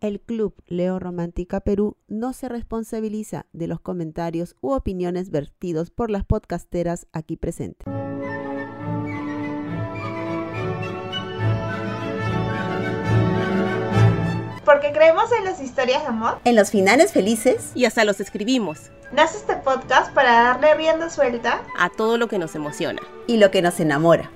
El Club Leo Romántica Perú no se responsabiliza de los comentarios u opiniones vertidos por las podcasteras aquí presentes. Porque creemos en las historias de amor. En los finales felices. Y hasta los escribimos. Nace este podcast para darle rienda suelta a todo lo que nos emociona. Y lo que nos enamora.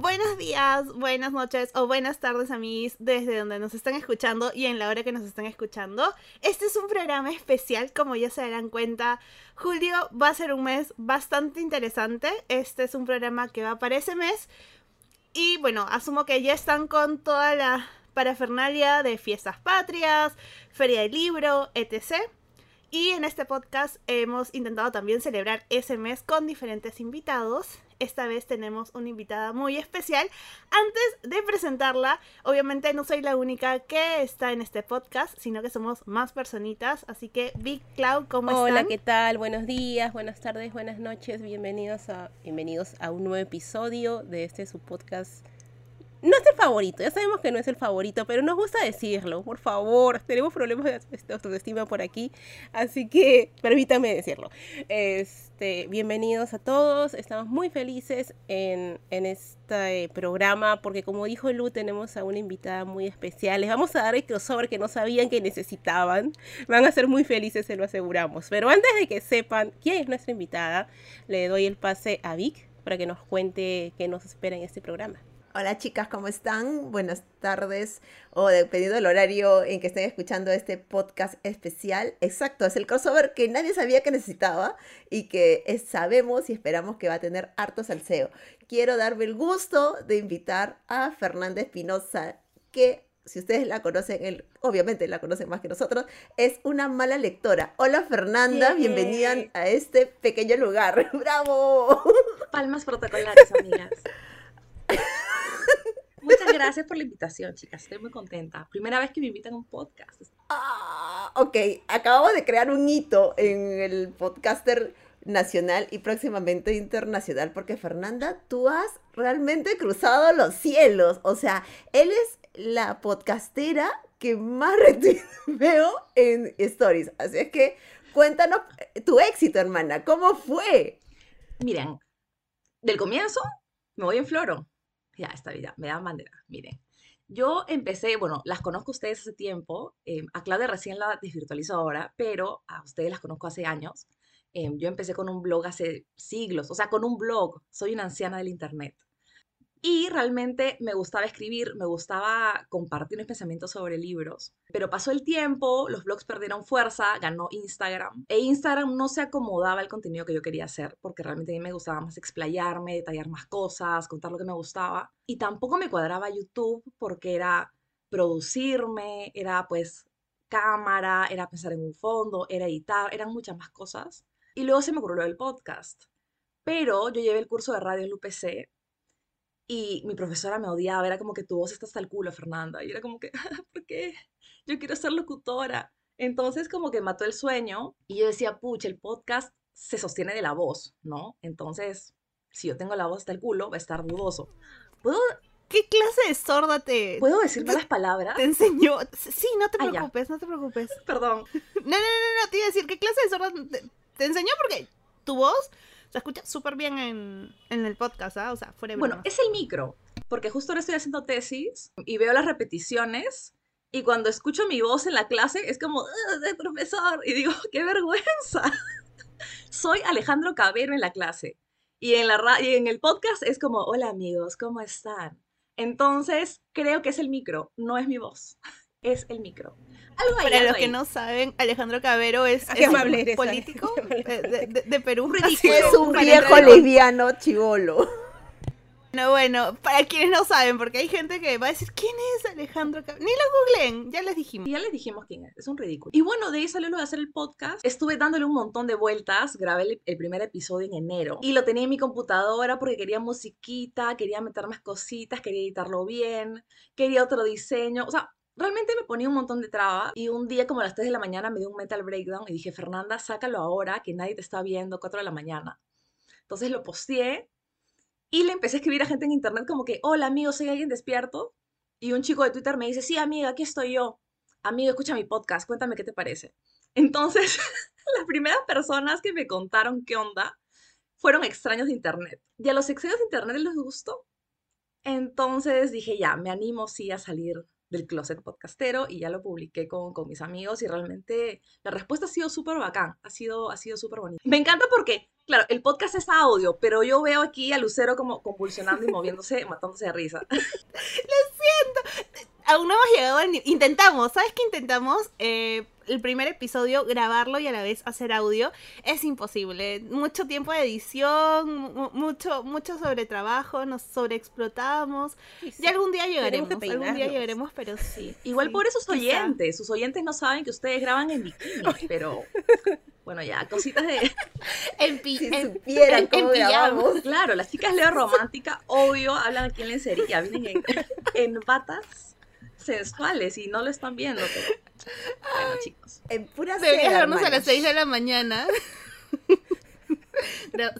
Buenos días, buenas noches o buenas tardes a mis desde donde nos están escuchando y en la hora que nos están escuchando. Este es un programa especial, como ya se darán cuenta. Julio va a ser un mes bastante interesante. Este es un programa que va para ese mes. Y bueno, asumo que ya están con toda la parafernalia de fiestas patrias, feria del libro, etc. Y en este podcast hemos intentado también celebrar ese mes con diferentes invitados esta vez tenemos una invitada muy especial. Antes de presentarla, obviamente no soy la única que está en este podcast, sino que somos más personitas. Así que, Big Cloud, ¿cómo estás? Hola, ¿qué tal? Buenos días, buenas tardes, buenas noches. Bienvenidos a, bienvenidos a un nuevo episodio de este su podcast no es el favorito, ya sabemos que no es el favorito, pero nos gusta decirlo, por favor, tenemos problemas de autoestima por aquí, así que permítame decirlo. Este, bienvenidos a todos, estamos muy felices en, este programa porque como dijo Lu, tenemos a una invitada muy especial, les vamos a dar el crossover que no sabían que necesitaban, van a ser muy felices, se lo aseguramos. Pero antes de que sepan quién es nuestra invitada, le doy el pase a Vic para que nos cuente qué nos espera en este programa. Hola chicas, ¿cómo están? Buenas tardes o dependiendo del horario en que estén escuchando este podcast especial. Exacto, es el crossover que nadie sabía que necesitaba y que sabemos y esperamos que va a tener harto salseo. Quiero darme el gusto de invitar a Fernanda Espinosa, que si ustedes la conocen, obviamente la conocen más que nosotros, es una mala lectora. Hola Fernanda, bienvenida a este pequeño lugar. ¡Bravo! Palmas protocolares, amigas. Muchas gracias por la invitación, chicas. Estoy muy contenta. Primera vez que me invitan a un podcast. Ah, ok, acabamos de crear un hito en el podcaster nacional y próximamente internacional, porque Fernanda, tú has realmente cruzado los cielos. O sea, él es la podcastera que más veo en stories. Así es que cuéntanos tu éxito, hermana. ¿Cómo fue? Miren, del comienzo me voy en floro ya, esta vida, me da bandera. Miren, yo empecé, bueno, las conozco a ustedes hace tiempo, eh, a Claudia recién la desvirtualizo ahora, pero a ustedes las conozco hace años. Em, yo empecé con un blog hace siglos, o sea, con un blog, soy una anciana del Internet. Y realmente me gustaba escribir, me gustaba compartir mis pensamientos sobre libros. Pero pasó el tiempo, los blogs perdieron fuerza, ganó Instagram. E Instagram no se acomodaba al contenido que yo quería hacer, porque realmente a mí me gustaba más explayarme, detallar más cosas, contar lo que me gustaba. Y tampoco me cuadraba YouTube porque era producirme, era pues cámara, era pensar en un fondo, era editar, eran muchas más cosas. Y luego se me ocurrió el podcast. Pero yo llevé el curso de radio en y mi profesora me odiaba, era como que tu voz está hasta el culo, Fernanda. Y era como que, ¿por qué? Yo quiero ser locutora. Entonces como que mató el sueño y yo decía, pucha, el podcast se sostiene de la voz, ¿no? Entonces, si yo tengo la voz hasta el culo, va a estar dudoso. ¿Puedo ¿Qué clase de sorda te... ¿Puedo decir las palabras? Te enseñó. Sí, no te ah, preocupes, no te preocupes. Perdón. No, no, no, no, te iba a decir, ¿qué clase de sorda te, te enseñó? Porque tu voz se escucha súper bien en, el podcast, ¿ah? O sea, fuera de Bueno, es el micro, porque justo ahora estoy haciendo tesis y veo las repeticiones y cuando escucho mi voz en la clase es como, de profesor! Y digo, ¡qué vergüenza! Soy Alejandro Cabero en la clase. Y en, la y en el podcast es como, hola amigos, ¿cómo están? Entonces, creo que es el micro, no es mi voz, es el micro. Para los que no saben, Alejandro Cabero es, un político de, Perú. Es un viejo lesbiano chivolo. No, bueno, para quienes no saben, porque hay gente que va a decir, ¿quién es Alejandro Cabero? Ni lo googleen, ya les dijimos. Ya les dijimos quién es, es un ridículo. Y bueno, de ahí salió lo de hacer el podcast. Estuve dándole un montón de vueltas, grabé el, primer episodio en enero. Y lo tenía en mi computadora porque quería musiquita, quería meter más cositas, quería editarlo bien, quería otro diseño. O sea, realmente me ponía un montón de trabas y un día como a las 3 de la mañana me dio un mental breakdown y dije, Fernanda, sácalo ahora que nadie te está viendo, 4 de la mañana. Entonces lo posteé y le empecé a escribir a gente en internet como que, hola amigo, soy alguien despierto. Y un chico de Twitter me dice, sí amiga, aquí estoy yo. amigo, escucha mi podcast, cuéntame qué te parece. Entonces, las primeras personas que me contaron qué onda fueron extraños de internet. Y a los extraños de internet les gustó. Entonces dije, ya, me animo sí a salir del closet podcastero y ya lo publiqué con, con mis amigos y realmente la respuesta ha sido súper bacán, ha sido, ha sido súper bonita. Me encanta porque, claro, el podcast es audio, pero yo veo aquí a Lucero como convulsionando y moviéndose, matándose de risa. Lo siento. Aún no hemos llegado al... Intentamos, ¿sabes qué intentamos? Eh, el primer episodio grabarlo y a la vez hacer audio es imposible. Mucho tiempo de edición, mucho, mucho sobre trabajo, nos sobreexplotamos. Sí, sí. Y algún día llegaremos, algún día llegaremos, pero sí. Igual sí, por esos oyentes, sus oyentes no saben que ustedes graban en bikini, pero bueno, ya, cositas de... en, pi si en, supieran en, cómo en grabamos. Claro, las chicas Leo Romántica, obvio, hablan aquí en lencería, vienen en, en batas sensuales y no lo están viendo, pero bueno, chicos. En pura Deberías vernos a las 6 de la mañana.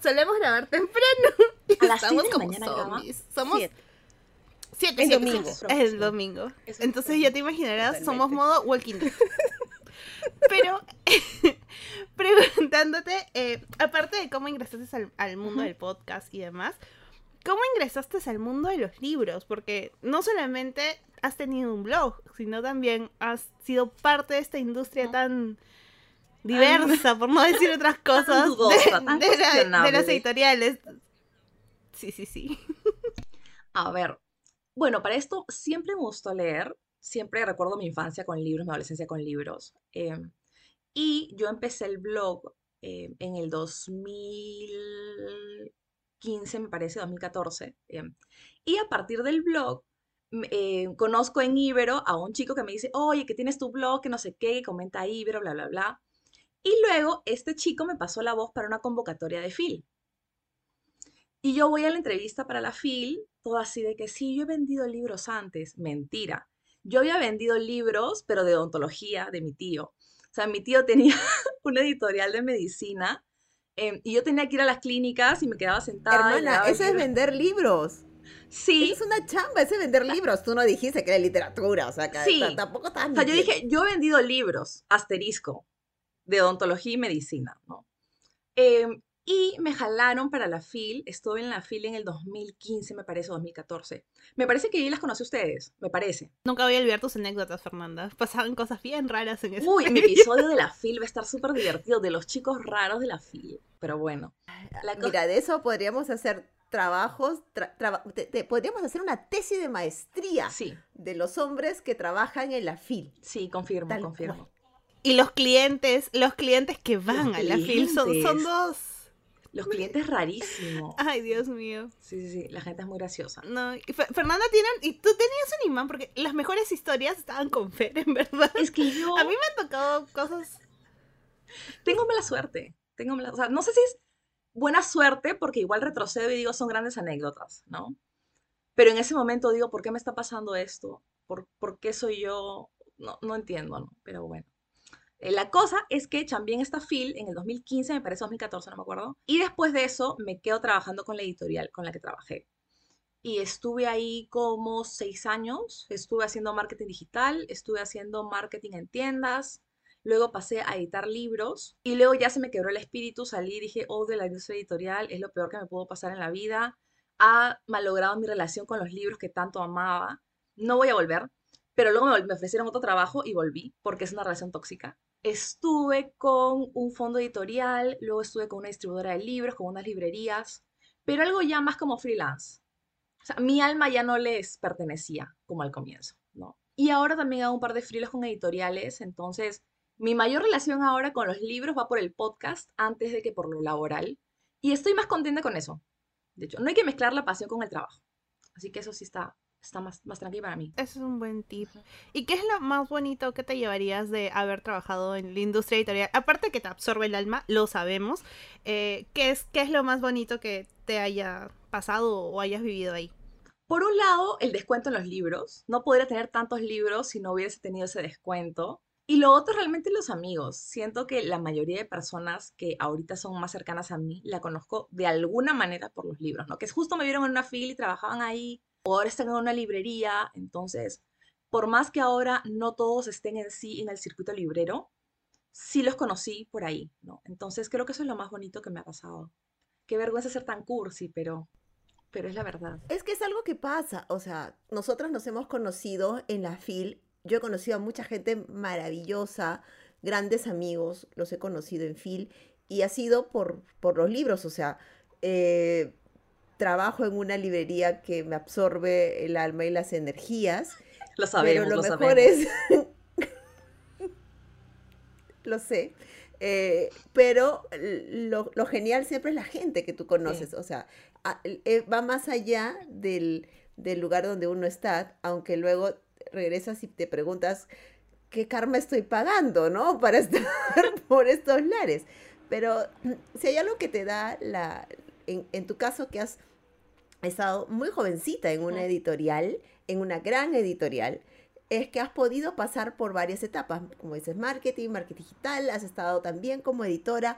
Solemos grabar temprano. A las Estamos 6 de la como mañana zombies. Somos Siete. siete, El siete, domingo. Es el domingo. Es Entonces domingo. ya te imaginarás, somos modo Walking Dead. Pero preguntándote, eh, aparte de cómo ingresaste al, al mundo del podcast y demás, ¿cómo ingresaste al mundo de los libros? Porque no solamente has tenido un blog, sino también has sido parte de esta industria tan diversa, por no decir otras cosas, dudosa, de, tan de la- de las editoriales. Sí, sí, sí. A ver, bueno, para esto siempre me gustó leer, siempre recuerdo mi infancia con libros, mi adolescencia con libros. eh, y yo empecé el blog eh, en el 2015, me parece, 2014. eh, y a partir del blog, eh, conozco en Ibero a un chico que me dice, oye, que tienes tu blog, que no sé qué, que comenta Ibero, bla, bla, bla. Y luego este chico me pasó la voz para una convocatoria de FIL. Y yo voy a la entrevista para la FIL, todo así de que sí, yo he vendido libros antes. Mentira. Yo había vendido libros, pero de odontología, de mi tío. O sea, mi tío tenía una editorial de medicina em, y yo tenía que ir a las clínicas y me quedaba sentada. Hermana, eso es vender libros. Sí, Eso es una chamba, ese es vender libros. Tú no dijiste que era literatura, o sea, que Sí. tampoco estás O sea, yo dije, yo he vendido libros, asterisco, de odontología y medicina, ¿no? Em, y me jalaron para la FIL, estuve en la FIL en el 2015, me parece, o 2014. Me parece que ahí las conocí a ustedes, me parece. Nunca voy a olvidar tus anécdotas, Fernanda. Pasaban cosas bien raras en ese Uy, mi episodio de la FIL va a estar súper divertido, de los chicos raros de la FIL. Pero bueno, la cosa- Mira, de eso podríamos hacer trabajos, tra- traba- te- te- podríamos hacer una tesis de maestría sí, de los hombres que trabajan en la FIL. sí, confirmo, Tal confirmo. Y los clientes, los clientes que van a la FIL son, dos. Los clientes rarísimos. Ay, Dios mío. Sí, sí, sí, la gente es muy graciosa. No, y Fe- Fernanda tiene, y tú tenías un imán porque las mejores historias estaban con Fer, en verdad. Es que yo... A mí me han tocado cosas. tengo mala suerte. Tengo mala, o sea, no sé si es buena suerte, porque igual retrocedo y digo, son grandes anécdotas, ¿no? Pero en ese momento digo, ¿por qué me está pasando esto? ¿Por, qué soy yo? No, entiendo, ¿no? Pero bueno. Eh, La cosa es que también esta FIL en el 2015, me parece 2014, no me acuerdo. Y después de eso me quedo trabajando con la editorial con la que trabajé. Y estuve ahí como seis años. Estuve haciendo marketing digital, estuve haciendo marketing en tiendas, Luego pasé a editar libros y luego ya se me quebró el espíritu, salí y dije, odio la industria editorial, es lo peor que me pudo pasar en la vida. Ha malogrado mi relación con los libros que tanto amaba. No voy a volver, pero luego me, ofrecieron otro trabajo y volví porque es una relación tóxica. Estuve con un fondo editorial, luego estuve con una distribuidora de libros, con unas librerías, pero algo ya más como freelance. O sea, mi alma ya no les pertenecía como al comienzo, ¿no? Y ahora también hago un par de freelas con editoriales, entonces mi mayor relación ahora con los libros va por el podcast antes de que por lo laboral. Y estoy más contenta con eso. De hecho, no hay que mezclar la pasión con el trabajo. Así que eso sí está, está más, más tranquilo para mí. Eso es un buen tip. ¿Y qué es lo más bonito que te llevarías de haber trabajado en la industria editorial? Aparte que te absorbe el alma, lo sabemos. eh, ¿qué, es, ¿Qué es lo más bonito que te haya pasado o hayas vivido ahí? Por un lado, el descuento en los libros. No podría tener tantos libros si no hubiese tenido ese descuento. Y lo otro realmente los amigos. Siento que la mayoría de personas que ahorita son más cercanas a mí la conozco de alguna manera por los libros, ¿no? Que justo me vieron en una fila y trabajaban ahí, o ahora están en una librería. Entonces, por más que ahora no todos estén en sí en el circuito librero, sí los conocí por ahí, ¿no? Entonces creo que eso es lo más bonito que me ha pasado. Qué vergüenza ser tan cursi, pero, pero es la verdad. Es que es algo que pasa, o sea, nosotras nos hemos conocido en la FIL, yo he conocido a mucha gente maravillosa, grandes amigos, los he conocido en FIL, y ha sido por, por los libros, o sea, eh, trabajo en una librería que me absorbe el alma y las energías. Lo sabemos, pero lo, lo mejor sabemos. es... lo sé. eh, pero lo, lo genial siempre es la gente que tú conoces. O sea, a- eh, va más allá del, del lugar donde uno está, aunque luego regresas y te preguntas qué karma estoy pagando, ¿no? Para estar por estos lares. Pero si hay algo que te da la, en, en tu caso que has estado muy jovencita en una editorial, en una gran editorial, es que has podido pasar por varias etapas, como dices, marketing, marketing digital, has estado también como editora.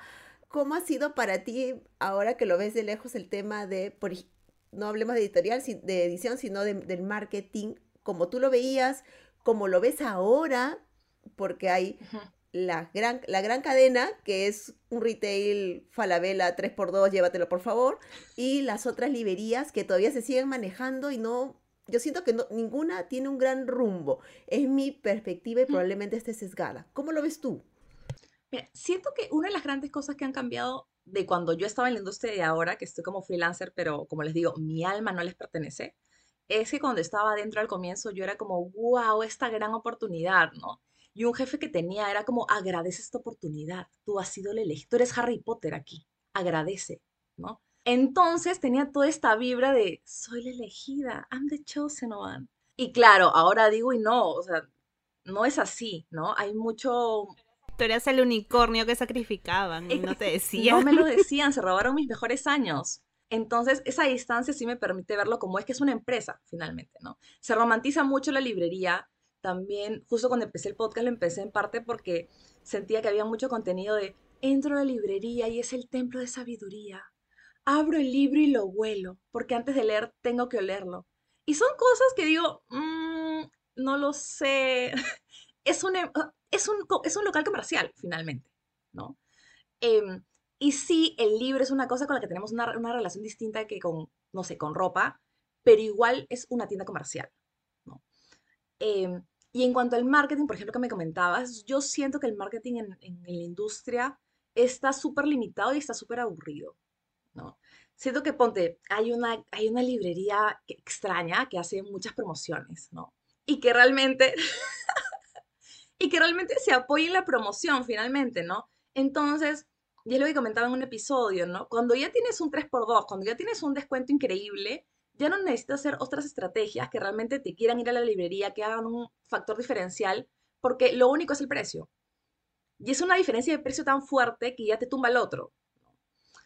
¿Cómo ha sido para ti, ahora que lo ves de lejos, el tema de, por no hablemos de editorial, de edición, sino de- del marketing, como tú lo veías, como lo ves ahora, porque hay la gran, la gran cadena, que es un retail Falabella 3x2, llévatelo por favor, y las otras librerías que todavía se siguen manejando y no, yo siento que no- ninguna tiene un gran rumbo. Es mi perspectiva y probablemente esté sesgada. ¿Cómo lo ves tú? Mira, siento que una de las grandes cosas que han cambiado de cuando yo estaba en la industria y ahora que estoy como freelancer, pero como les digo, mi alma no les pertenece, es que cuando estaba dentro al comienzo yo era como, wow, esta gran oportunidad, ¿no? Y un jefe que tenía era como, agradece esta oportunidad, tú has sido el elegido, tú eres Harry Potter aquí, agradece, ¿no? Entonces tenía toda esta vibra de, soy la elegida, I'm the chosen one. Y claro, ahora digo, y no, o sea, no es así, ¿no? Hay mucho, Tú eras el unicornio que sacrificaban y no te decían. no me lo decían, se robaron mis mejores años. Entonces, esa distancia sí me permite verlo como es que es una empresa, finalmente, ¿no? Se romantiza mucho la librería. También, justo cuando empecé el podcast, lo empecé en parte porque sentía que había mucho contenido de entro a la librería y es el templo de sabiduría. Abro el libro y lo huelo, porque antes de leer tengo que olerlo. Y son cosas que digo, "Mm, no lo sé. Es un, em- es un, es un local comercial, finalmente, ¿no? Em, y sí, el libro es una cosa con la que tenemos una, una relación distinta que con, no sé, con ropa, pero igual es una tienda comercial, ¿no? Em, y en cuanto al marketing, por ejemplo, que me comentabas, yo siento que el marketing en, en la industria está súper limitado y está súper aburrido, ¿no? Siento que, ponte, hay una, hay una librería extraña que hace muchas promociones, ¿no? Y que realmente, y que realmente se apoya en la promoción, finalmente, ¿no? Entonces, y es lo que comentaba en un episodio, ¿no? Cuando ya tienes un 3x2, cuando ya tienes un descuento increíble, ya no necesitas hacer otras estrategias que realmente te quieran ir a la librería, que hagan un factor diferencial, porque lo único es el precio. Y es una diferencia de precio tan fuerte que ya te tumba el otro.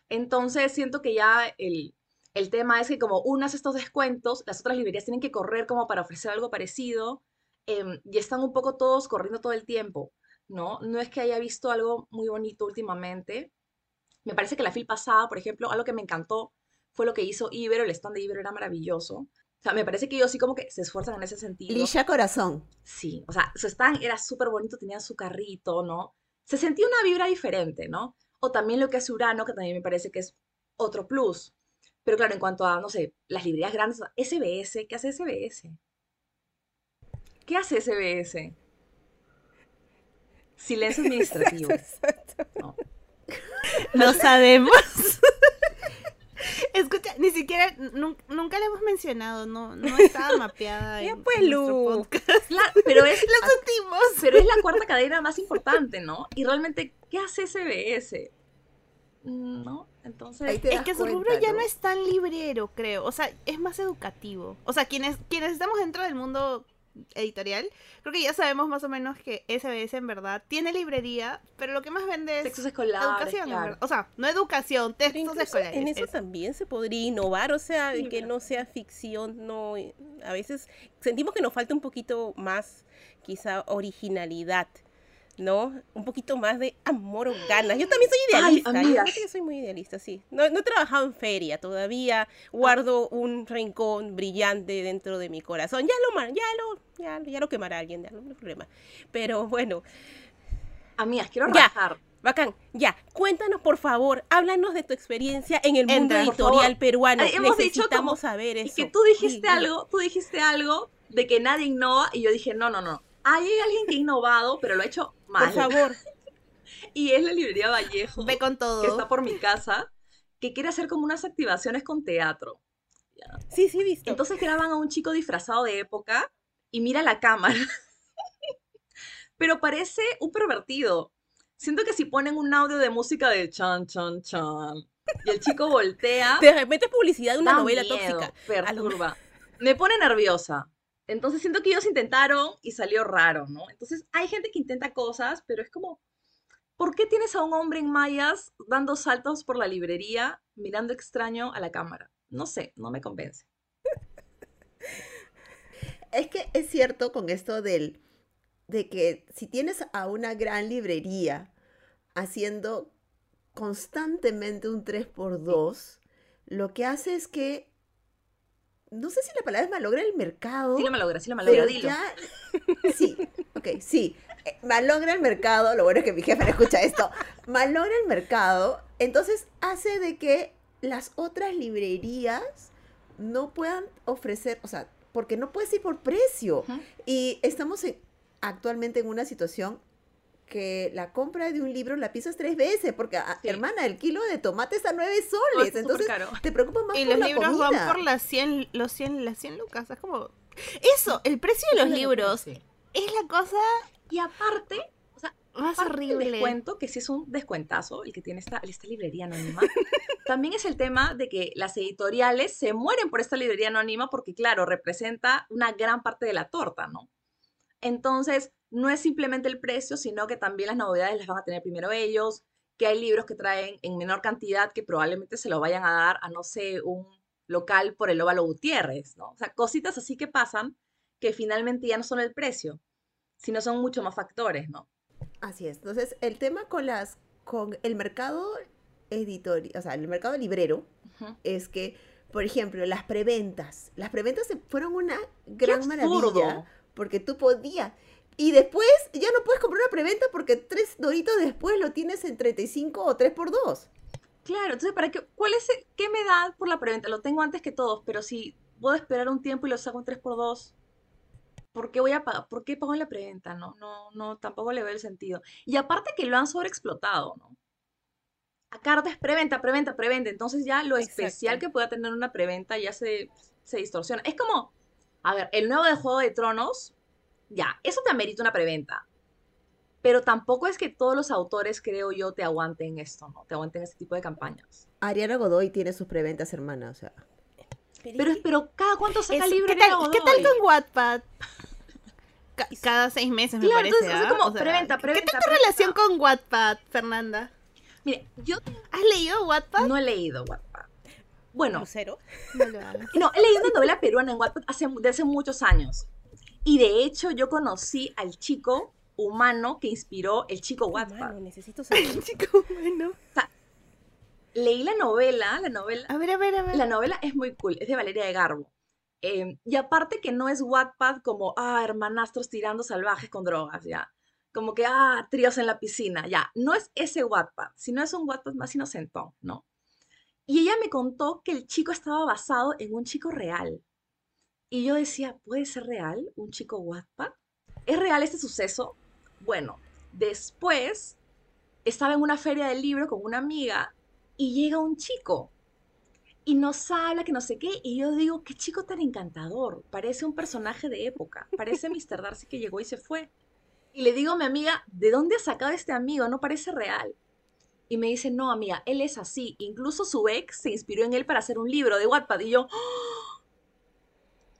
Entonces, siento que ya el, el tema es que como hace estos descuentos, las otras librerías tienen que correr como para ofrecer algo parecido, em, y están un poco todos corriendo todo el tiempo. ¿No? No es que haya visto algo muy bonito últimamente. Me parece que la fil pasada, por ejemplo, algo que me encantó fue lo que hizo Ibero, el stand de Ibero era maravilloso. O sea, me parece que ellos sí como que se esfuerzan en ese sentido. Lisha Corazón. Sí, o sea, su stand era súper bonito, tenían su carrito, ¿no? Se sentía una vibra diferente, ¿no? O también lo que hace Urano, que también me parece que es otro plus. Pero claro, en cuanto a, no sé, las librerías grandes, SBS, ¿qué hace SBS? ¿Qué hace SBS? Silencio administrativo. No. No sabemos. Escucha, ni siquiera, nun- nunca la hemos mencionado, no, no estaba mapeada Ya en, pues, en podcast. Pero es, Lo sentimos. pero es la cuarta cadena más importante, ¿no? Y realmente, ¿qué hace SBS? Mm, ¿No? Entonces, Es que su rubro ya no es tan librero, creo. O sea, es más educativo. O sea, quienes, quienes estamos dentro del mundo editorial, creo que ya sabemos más o menos que SBS en verdad tiene librería, pero lo que más vende es textos escolares, educación, claro. O sea, no educación, textos escolares. en eso es- también se podría innovar, o sea, Sí, que no sea ficción, no, a veces sentimos que nos falta un poquito más, quizá, originalidad. ¿No? Un poquito más de amor o ganas. Yo también soy idealista. yo amigas. que soy muy idealista, sí. No, no he trabajado en feria todavía. Guardo un rincón brillante dentro de mi corazón. Ya lo, ya lo, ya, ya lo quemará alguien, ya no hay problema. Pero bueno, Amigas, quiero Ya. rajar. bacán. Ya, cuéntanos por favor, háblanos de tu experiencia en el mundo Entra, editorial peruano. Ay, hemos dicho Necesitamos como- saber Y eso. que tú dijiste Sí, algo, tú dijiste algo de que nadie innova y yo dije, no, no, no. Hay alguien que ha innovado, pero lo ha hecho mal. Por favor. Y es la librería Vallejo, Ve con todo. que está por mi casa, que quiere hacer como unas activaciones con teatro. Sí, sí, visto. Entonces graban a un chico disfrazado de época y mira la cámara. Pero parece un pervertido. Siento que si ponen un audio de música de chan, chan, chan, y el chico voltea, de repente publicidad de una novela miedo, tóxica. Perturba. Me pone nerviosa. Entonces siento que ellos intentaron y salió raro, ¿no? Entonces hay gente que intenta cosas, pero es como, ¿por qué tienes a un hombre en mallas dando saltos por la librería mirando extraño a la cámara? No sé, no me convence. Es que es cierto con esto del de que si tienes a una gran librería haciendo constantemente un 3x2, lo que hace es que no sé si la palabra es malogra el mercado. Sí lo malogra, sí lo malogra, pero dilo. ya sí, ok, sí. Eh, Malogra el mercado, lo bueno es que mi jefe no escucha esto. Malogra el mercado, entonces hace de que las otras librerías no puedan ofrecer, o sea, porque no puedes ir por precio. Y estamos en- actualmente en una situación que la compra de un libro la piensas tres veces, porque, ah, Sí. hermana, el kilo de tomate está a nueve No, soles, está entonces caro. te preocupa más Y por los la libros comida. van por las 100, los 100, las 100 lucas. Es como. Eso, el precio de los libros Sí. es la cosa Y aparte, o sea, más horrible. descuento, que sí es un descuentazo, el que tiene esta, esta librería anónima, también es el tema de que las editoriales se mueren por esta librería anónima porque, claro, representa una gran parte de la torta, ¿no? Entonces, no es simplemente el precio, sino que también las novedades las van a tener primero ellos, que hay libros que traen en menor cantidad que probablemente se lo vayan a dar a, no sé, un local por el Óvalo Gutiérrez, ¿no? O sea, cositas así que pasan que finalmente ya no son el precio, sino son mucho más factores, ¿no? Así es. Entonces, el tema con las con el mercado editorial, o sea, el mercado librero es que, por ejemplo, las preventas, las preventas se- fueron una gran maravilla porque tú podías y después ya no puedes comprar una preventa porque tres doritos después lo tienes en 35 o 3 por 2. Claro, entonces, ¿para qué? ¿Cuál es el- qué me da por la preventa? Lo tengo antes que todos, pero si puedo esperar un tiempo y lo saco en 3x2, ¿por qué voy a pagar? ¿Por qué pago en la preventa? No, no, no, tampoco le veo el sentido. Y aparte que lo han sobreexplotado, ¿no? A carta es preventa, preventa, preventa. Entonces ya lo especial que pueda tener una preventa ya se, se distorsiona. Es como, a ver, el nuevo de Juego de Tronos, ya, eso te amerita una preventa. Pero tampoco es que todos los autores, creo yo, te aguanten esto, ¿no? Te aguanten este tipo de campañas. Ariana Godoy tiene sus preventas, hermana, o sea. Pero, pero cada cuánto saca Es- libro ¿qué, tal, ¿Qué tal con Wattpad? Ca- cada seis meses me Claro, parece. entonces, es ¿ah? como O sea, preventa, ¿Qué preventa, tal tu preventa. relación con Wattpad, Fernanda? Mire, yo ¿Has leído Wattpad? no he leído Wattpad. Bueno, Lucero. No lo no, he leído una novela peruana en Wattpad hace, de hace muchos años. Y de hecho, yo conocí al chico humano que inspiró el chico Wattpad. Necesito saber. Chico, bueno. Leí la novela, la novela, A ver, a ver, a ver. La novela es muy cool, es de Valeria de Garbo. Eh, y aparte que no es Wattpad como, ah, hermanastros tirando salvajes con drogas, ya. Como que, ah, tríos en la piscina, ya. No es ese Wattpad, sino es un Wattpad más inocentón, ¿no? Y ella me contó que el chico estaba basado en un chico real. Y yo decía, ¿puede ser real un chico Wattpad? ¿Es real este suceso? Bueno, después estaba en una feria del libro con una amiga y llega un chico y nos habla que no sé qué, y yo digo, qué chico tan encantador, parece un personaje de época, parece Mr. Darcy que llegó y se fue. Y le digo a mi amiga, ¿de dónde has sacado este amigo? No parece real. Y me dice, no, amiga, él es así. Incluso su ex se inspiró en él para hacer un libro de Wattpad. Y yo.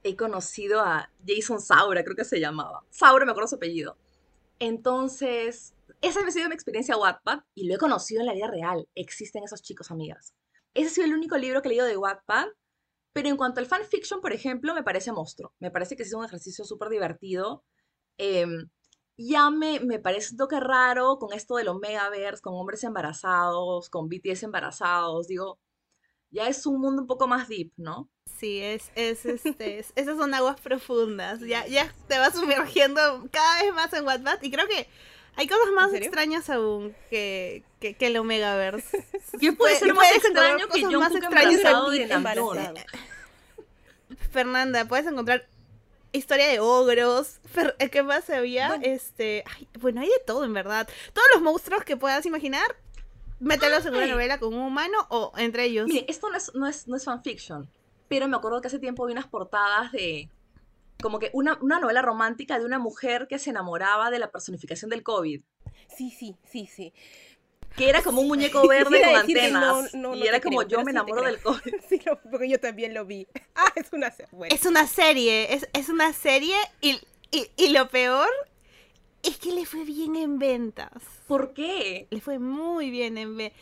He conocido a Jason Saura, creo que se llamaba. Saura, me acuerdo su apellido. Entonces, esa ha sido mi experiencia Wattpad y lo he conocido en la vida real. Existen esos chicos, amigas. Ese ha sido el único libro que he leído de Wattpad. Pero en cuanto al fanfiction, por ejemplo, me parece monstruo. Me parece que es un ejercicio súper divertido. Em, ya me, me parece un toque raro con esto de los megaverse, con hombres embarazados, con BTS embarazados. Digo, ya es un mundo un poco más deep, ¿no? Sí, es, es, este, es- esas son aguas profundas. Ya, ya te vas sumergiendo cada vez más en Wattpad y creo que hay cosas más extrañas aún que, que, que el Omegaverse. ¿Qué puede ser más extraño que Jungkook más en de. Fernanda, puedes encontrar historia de ogros. ¿Qué más había? Bueno. Este, ay, bueno, hay de todo en verdad. Todos los monstruos que puedas imaginar, mételos en una novela con un humano o entre ellos. Miren, esto no es, no, es, no es fanfiction, pero me acuerdo que hace tiempo vi unas portadas de como que una, una novela romántica de una mujer que se enamoraba de la personificación del COVID, Sí, sí, sí, sí. que era como un muñeco verde con no, antenas. no, no y era te como creo, yo me enamoro del COVID. Sí, porque yo también lo vi. Ah, es una bueno. Es una serie, es, es una serie y, y, y lo peor es que le fue bien en ventas. ¿Por qué? Le fue muy bien en ventas.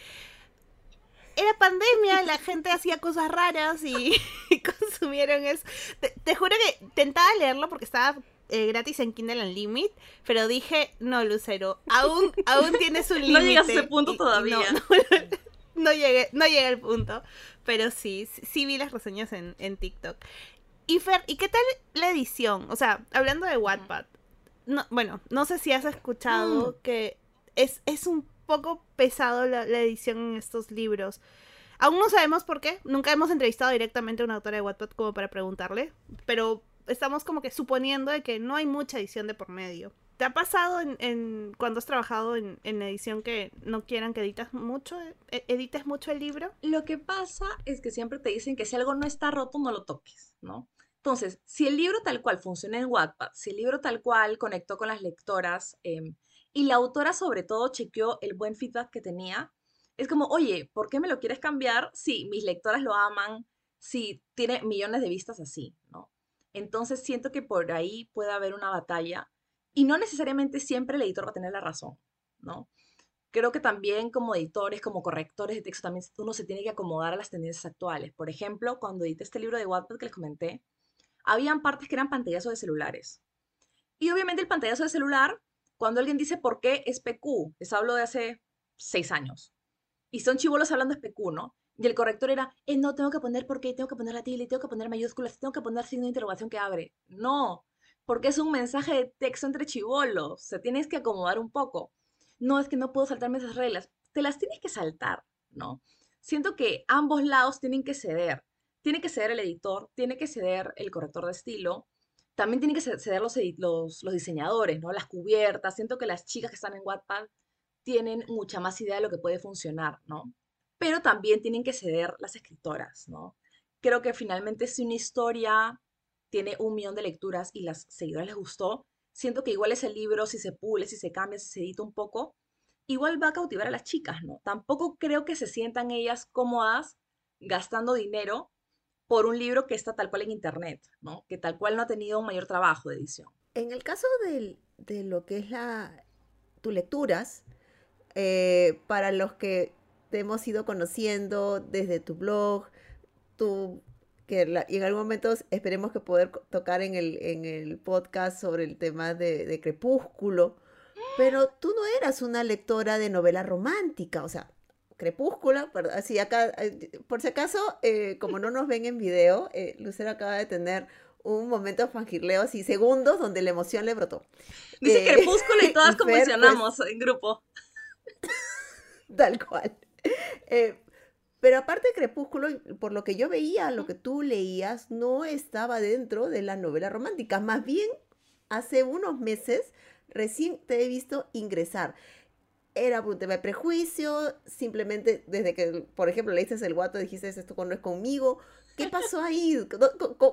Era pandemia, la gente hacía cosas raras y, y consumieron eso. Te, te juro que tentaba leerlo porque estaba eh, gratis en Kindle Unlimited, pero dije, no, Lucero, aún, aún tienes un límite. No llegas a ese punto y- y todavía. No, no, no llegué, no llegué al punto, pero sí, sí, sí vi las reseñas en, en TikTok. Y Fer, ¿y qué tal la edición? O sea, hablando de Wattpad, no, bueno, no sé si has escuchado que es, es un poco pesado la, la edición en estos libros. Aún no sabemos por qué. Nunca hemos entrevistado directamente a una autora de Wattpad como para preguntarle. Pero estamos como que suponiendo de que no hay mucha edición de por medio. ¿Te ha pasado en, en- cuando has trabajado en, en edición que no quieran que editas mucho, e- edites mucho el libro? Lo que pasa es que siempre te dicen que si algo no está roto, no lo toques, ¿no? Entonces, si el libro tal cual funciona en Wattpad, si el libro tal cual conectó con las lectoras em, y la autora sobre todo chequeó el buen feedback que tenía, es como, oye, ¿por qué me lo quieres cambiar si mis lectoras lo aman, si tiene millones de vistas así, ¿no? Entonces siento que por ahí puede haber una batalla y no necesariamente siempre el editor va a tener la razón, ¿no? creo que también como editores, como correctores de texto, también uno se tiene que acomodar a las tendencias actuales. Por ejemplo, cuando edité este libro de Wattpad que les comenté, habían partes que eran pantallazos de celulares. Y obviamente el pantallazo de celular, cuando alguien dice por qué es PQ, les hablo de hace seis años, y son chivolos hablando es PQ, ¿no? Y el corrector era, eh, no, tengo que poner por qué, tengo que poner la tilde, tengo que poner mayúsculas, tengo que poner signo de interrogación que abre. No, porque es un mensaje de texto entre chivolos, se tienes que acomodar un poco no es que no puedo saltarme esas reglas, te las tienes que saltar, ¿no? Siento que ambos lados tienen que ceder. Tiene que ceder el editor, tiene que ceder el corrector de estilo, también tienen que ce- ceder los, los diseñadores, ¿no? Las cubiertas. Siento que las chicas que están en Wattpad tienen mucha más idea de lo que puede funcionar, ¿no? Pero también tienen que ceder las escritoras, ¿no? Creo que finalmente si una historia tiene un millón de lecturas y las seguidoras les gustó, siento que igual ese libro, si se pule, si se cambia, si se edita un poco, igual va a cautivar a las chicas, ¿no? Tampoco creo que se sientan ellas cómodas gastando dinero por un libro que está tal cual en internet, ¿no? Que tal cual no ha tenido un mayor trabajo de edición. En el caso del- de lo que es la tus lecturas, eh, para los que te hemos ido conociendo desde tu blog, tu, que la- y en algún momento esperemos que poder tocar en el, en el podcast sobre el tema de, de Crepúsculo, pero tú no eras una lectora de novela romántica, o sea, Crepúsculo, perdón, así acá, eh, por si acaso, eh, como no nos ven en video, eh, Lucero acaba de tener un momento fangirleo así, segundos, donde la emoción le brotó. Dice Eh, Crepúsculo y todas Fer, pues, convulsionamos en grupo. Tal cual. Pero aparte de Crepúsculo, por lo que yo veía, lo que tú leías, no estaba dentro de la novela romántica. Más bien, hace unos meses, recién te he visto ingresar. Era por un tema de prejuicio, simplemente desde que, por ejemplo, leíste el guato, dijiste esto no es conmigo. ¿Qué pasó ahí? ¿Qué-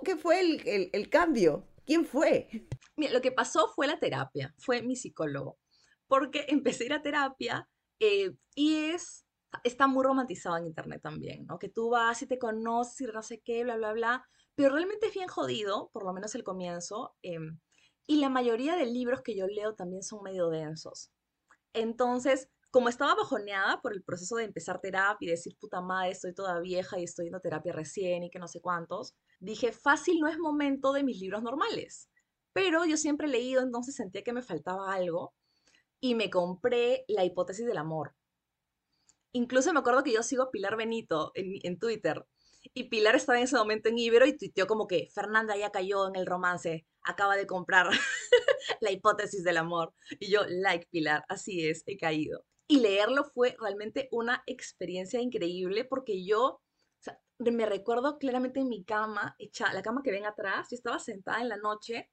¿Qué fue el, el- el cambio? ¿Quién fue? Mira, lo que pasó fue la terapia, fue mi psicólogo, porque empecé a ir a terapia eh, y es, está muy romantizado en internet también, ¿no? Que tú vas y te conoces y no sé qué, bla, bla, bla, pero realmente es bien jodido, por lo menos el comienzo, em, y la mayoría de libros que yo leo también son medio densos. Entonces, como estaba bajoneada por el proceso de empezar terapia y decir, puta madre, estoy toda vieja y estoy yendo terapia recién y que no sé cuántos, dije, fácil no es momento de mis libros normales. Pero yo siempre he leído, entonces sentía que me faltaba algo y me compré La hipótesis del amor. Incluso me acuerdo que yo sigo a Pilar Benito en, en Twitter y Pilar estaba en ese momento en Ibero y tuiteó como que Fernanda ya cayó en el romance, acaba de comprar la hipótesis del amor. Y yo, like Pilar, así es, he caído. Y leerlo fue realmente una experiencia increíble porque yo me recuerdo claramente en mi cama, hecha, la cama que ven atrás, yo estaba sentada en la noche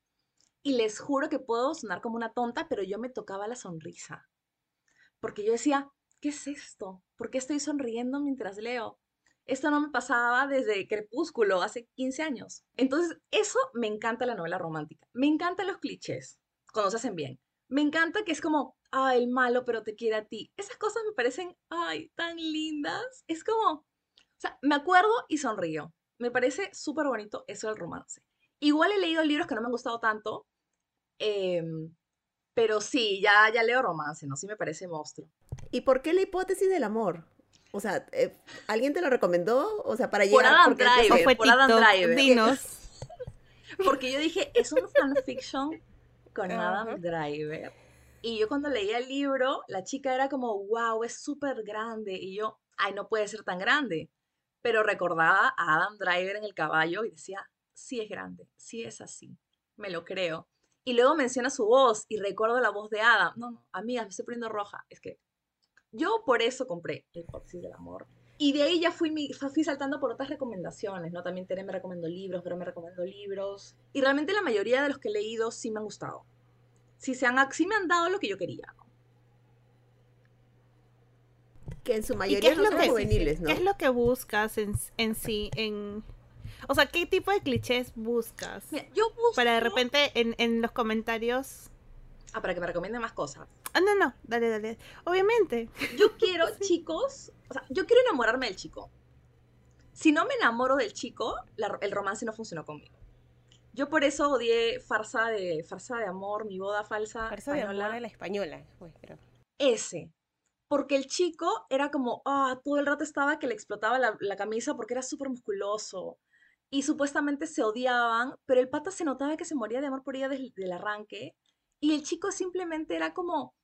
y les juro que puedo sonar como una tonta, pero yo me tocaba la sonrisa. Porque yo decía, ¿qué es esto? ¿Por qué estoy sonriendo mientras leo? Esto no me pasaba desde Crepúsculo, hace 15 años. Entonces, eso me encanta la novela romántica. Me encantan los clichés, cuando se hacen bien. Me encanta que es como, ay, el malo, pero te quiere a ti. Esas cosas me parecen, ay, tan lindas. Es como, o sea, me acuerdo y sonrío. Me parece súper bonito eso del romance. Igual he leído libros que no me han gustado tanto, em, pero sí, ya, ya leo romance, ¿no? Sí me parece monstruo. ¿Y por qué la hipótesis del amor? O sea, eh, ¿alguien te lo recomendó? O sea, para Por llegar... Adam porque- Driver, fue por Adam TikTok, Driver. dinos. Porque yo dije, es un fanfiction con. Adam Driver. Y yo cuando leía el libro, la chica era como, wow, es súper grande. Y yo, ay, no puede ser tan grande. Pero recordaba a Adam Driver en el caballo y decía, sí es grande, sí es así, me lo creo. Y luego menciona su voz y recuerdo la voz de Adam. No, no, amigas, me estoy poniendo roja. Es que yo por eso compré la hipótesis del amor. Y de ahí ya fui, mi- fui saltando por otras recomendaciones, ¿no? También Tere me recomendó libros, pero me recomendó libros. Y realmente la mayoría de los que he leído sí me han gustado. Sí, se han, sí me han dado lo que yo quería. ¿no? Que en su ¿Y qué mayoría no son juveniles, ¿no? qué es lo que buscas en, en sí? En, o sea, ¿qué tipo de clichés buscas? Mira, yo busco... Para de repente en, en los comentarios... Ah, para que me recomienden más cosas. Ah, no, no, dale, dale. Obviamente. Yo quiero chicos, o sea, yo quiero enamorarme del chico. Si no me enamoro del chico, la- el romance no funcionó conmigo. Yo por eso odié farsa de, farsa de amor, mi boda falsa. Farsa de española. amor a la española. pues, creo. ese. Porque el chico era como, ah, todo el rato estaba que le explotaba la, la camisa porque era súper musculoso. Y supuestamente se odiaban, pero el pata se notaba que se moría de amor por ella desde el arranque. Y el chico simplemente era como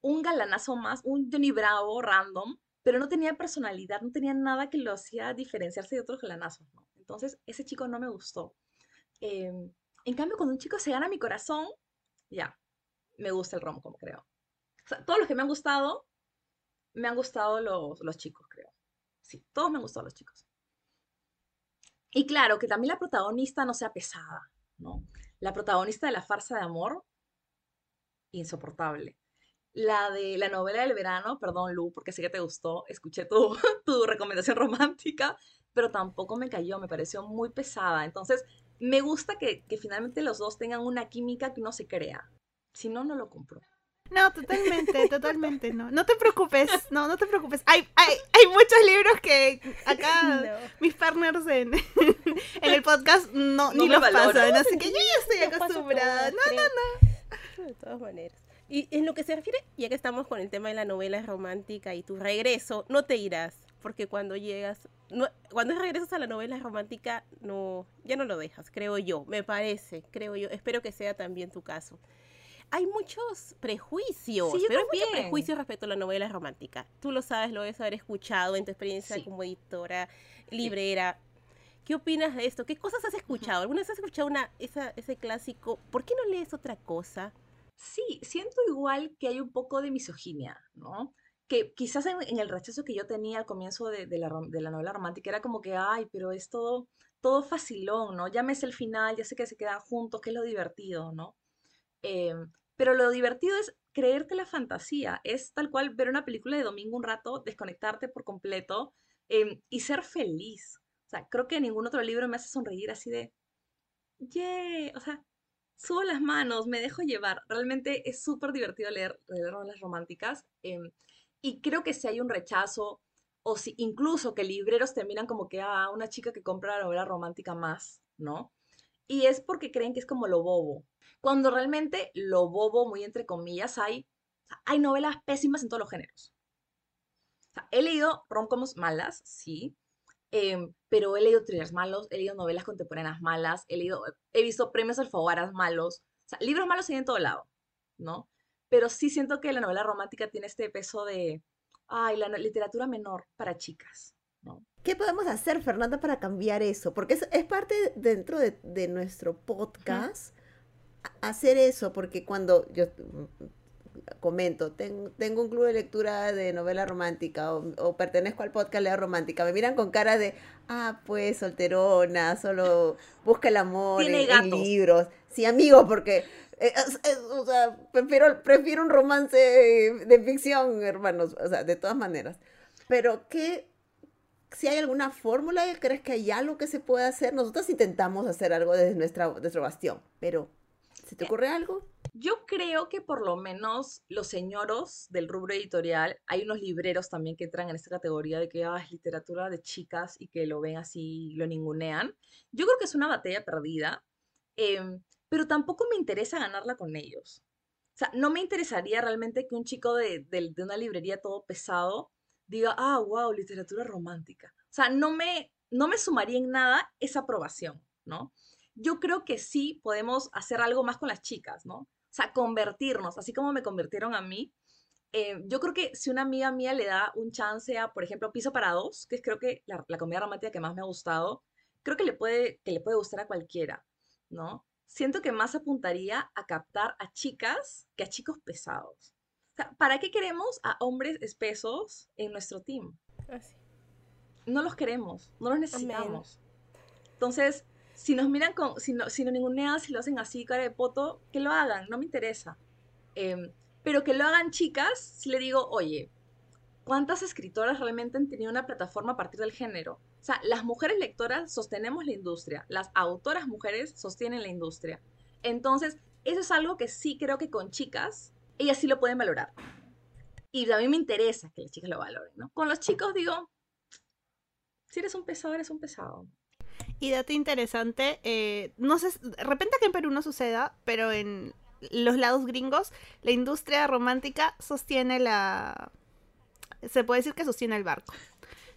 un galanazo más, un Johnny Bravo random, pero no tenía personalidad, no tenía nada que lo hacía diferenciarse de otros galanazos. Entonces, ese chico no me gustó. Em, en cambio, cuando un chico se gana mi corazón, ya, me gusta el rom-com, creo. Todos los que me han gustado, me han gustado los, los chicos, creo. Sí, todos me han gustado los chicos. Y claro, que también la protagonista no sea pesada, ¿no? La protagonista de la farsa de amor, insoportable. La de la novela del verano, perdón Lu, porque sé que te gustó, escuché tu, tu recomendación romántica, pero tampoco me cayó, me pareció muy pesada. Entonces, me gusta que, que finalmente los dos tengan una química que uno se crea. Si no, no lo compro. No, totalmente, totalmente, no. No te preocupes, no, no te preocupes. Hay, hay, hay muchos libros que acá No. mis partners en, en el podcast no, No ni los valoran. pasan, así que yo ya estoy acostumbrada. todas, No, creo. De todas maneras. Y en lo que se refiere, ya que estamos con el tema de la novela romántica y tu regreso, no te irás, porque cuando llegas, no- cuando regresas a la novela romántica, no, ya no lo dejas, creo yo, me parece, creo yo, espero que sea también tu caso. Hay muchos prejuicios, Sí, pero hay prejuicios respecto a la novela romántica. Tú lo sabes, lo debes haber escuchado en tu experiencia Sí. como editora, librera. ¿Qué opinas de esto? ¿Qué cosas has escuchado? ¿Alguna vez has escuchado una, esa, ese clásico? ¿Por qué no lees otra cosa? Sí, siento igual que hay un poco de misoginia, ¿no? Que quizás en, en el rechazo que yo tenía al comienzo de, de la, rom- de la novela romántica era como que, ay, pero es todo, todo facilón, ¿no? Ya me sé el final, ya sé que se quedan juntos, que es lo divertido, ¿no? Em, pero lo divertido es creerte la fantasía, es tal cual ver una película de domingo un rato, desconectarte por completo em, y ser feliz. Creo que ningún otro libro me hace sonreír así de, ¡yay! O sea, subo las manos, me dejo llevar. Realmente es súper divertido leer, novelas románticas. em, y creo que si hay un rechazo, o si incluso que libreros terminan como que, ah, una chica que compra la novela romántica más, ¿no? Y es porque creen que es como lo bobo. Cuando realmente lo bobo, muy entre comillas, hay, o hay novelas pésimas en todos los géneros. He leído romcoms malas, sí, em, pero he leído thrillers malos, he leído novelas contemporáneas malas, he leído, he visto premios alfaguaras malos, o sea, libros malos hay en todo lado, ¿no? Pero sí siento que la novela romántica tiene este peso de, ay, la literatura menor para chicas, ¿no? ¿Qué podemos hacer, Fernanda, para cambiar eso? Porque es, es parte dentro de, de nuestro podcast a- hacer eso, porque cuando yo comento, ten- tengo un club de lectura de novela romántica o, o pertenezco al podcast Lea Romántica, me miran con cara de, ah, pues solterona, solo busca el amor Tiene en, en libros. Sí, amigo, porque... eh, es- o sea, prefiero, prefiero un romance de ficción, hermanos, o sea, de todas maneras. Pero, ¿qué, si hay alguna fórmula, ¿crees que hay algo que se puede hacer? Nosotros intentamos hacer algo desde nuestra, nuestro bastión, pero ¿se te ocurre algo? Yo creo que por lo menos los señoros del rubro editorial, hay unos libreros también que entran en esta categoría de que ah, es literatura de chicas y que lo ven así, lo ningunean. Yo creo que es una batalla perdida, em, pero tampoco me interesa ganarla con ellos. O sea, no me interesaría realmente que un chico de, de- de una librería todo pesado diga, ah, wow, literatura romántica. O sea, no me, no me sumaría en nada esa aprobación, ¿no? Yo creo que sí podemos hacer algo más con las chicas, ¿no? O sea, convertirnos, así como me convirtieron a mí. eh, yo creo que si una amiga mía le da un chance a, por ejemplo, Piso para dos, que es creo que la, la comedia romántica que más me ha gustado, creo que le puede, que le puede gustar a cualquiera, ¿no? Siento que más apuntaría a captar a chicas que a chicos pesados. O sea, ¿para qué queremos a hombres espesos en nuestro team? Así. No los queremos, no los necesitamos. Entonces, si nos miran con, si no, si no ningunean, si lo hacen así, cara de poto, que lo hagan, no me interesa. Em, pero que lo hagan chicas, si le digo, oye, ¿cuántas escritoras realmente han tenido una plataforma a partir del género? O sea, las mujeres lectoras sostenemos la industria, las autoras mujeres sostienen la industria. Entonces, eso es algo que sí creo que con chicas, ellas sí lo pueden valorar. Y a mí me interesa que las chicas lo valoren, ¿no? Con los chicos digo, si eres un pesado, eres un pesado. Y dato interesante, eh, no sé, de repente que en Perú no suceda, pero en los lados gringos, la industria romántica sostiene la... Se puede decir que sostiene el barco.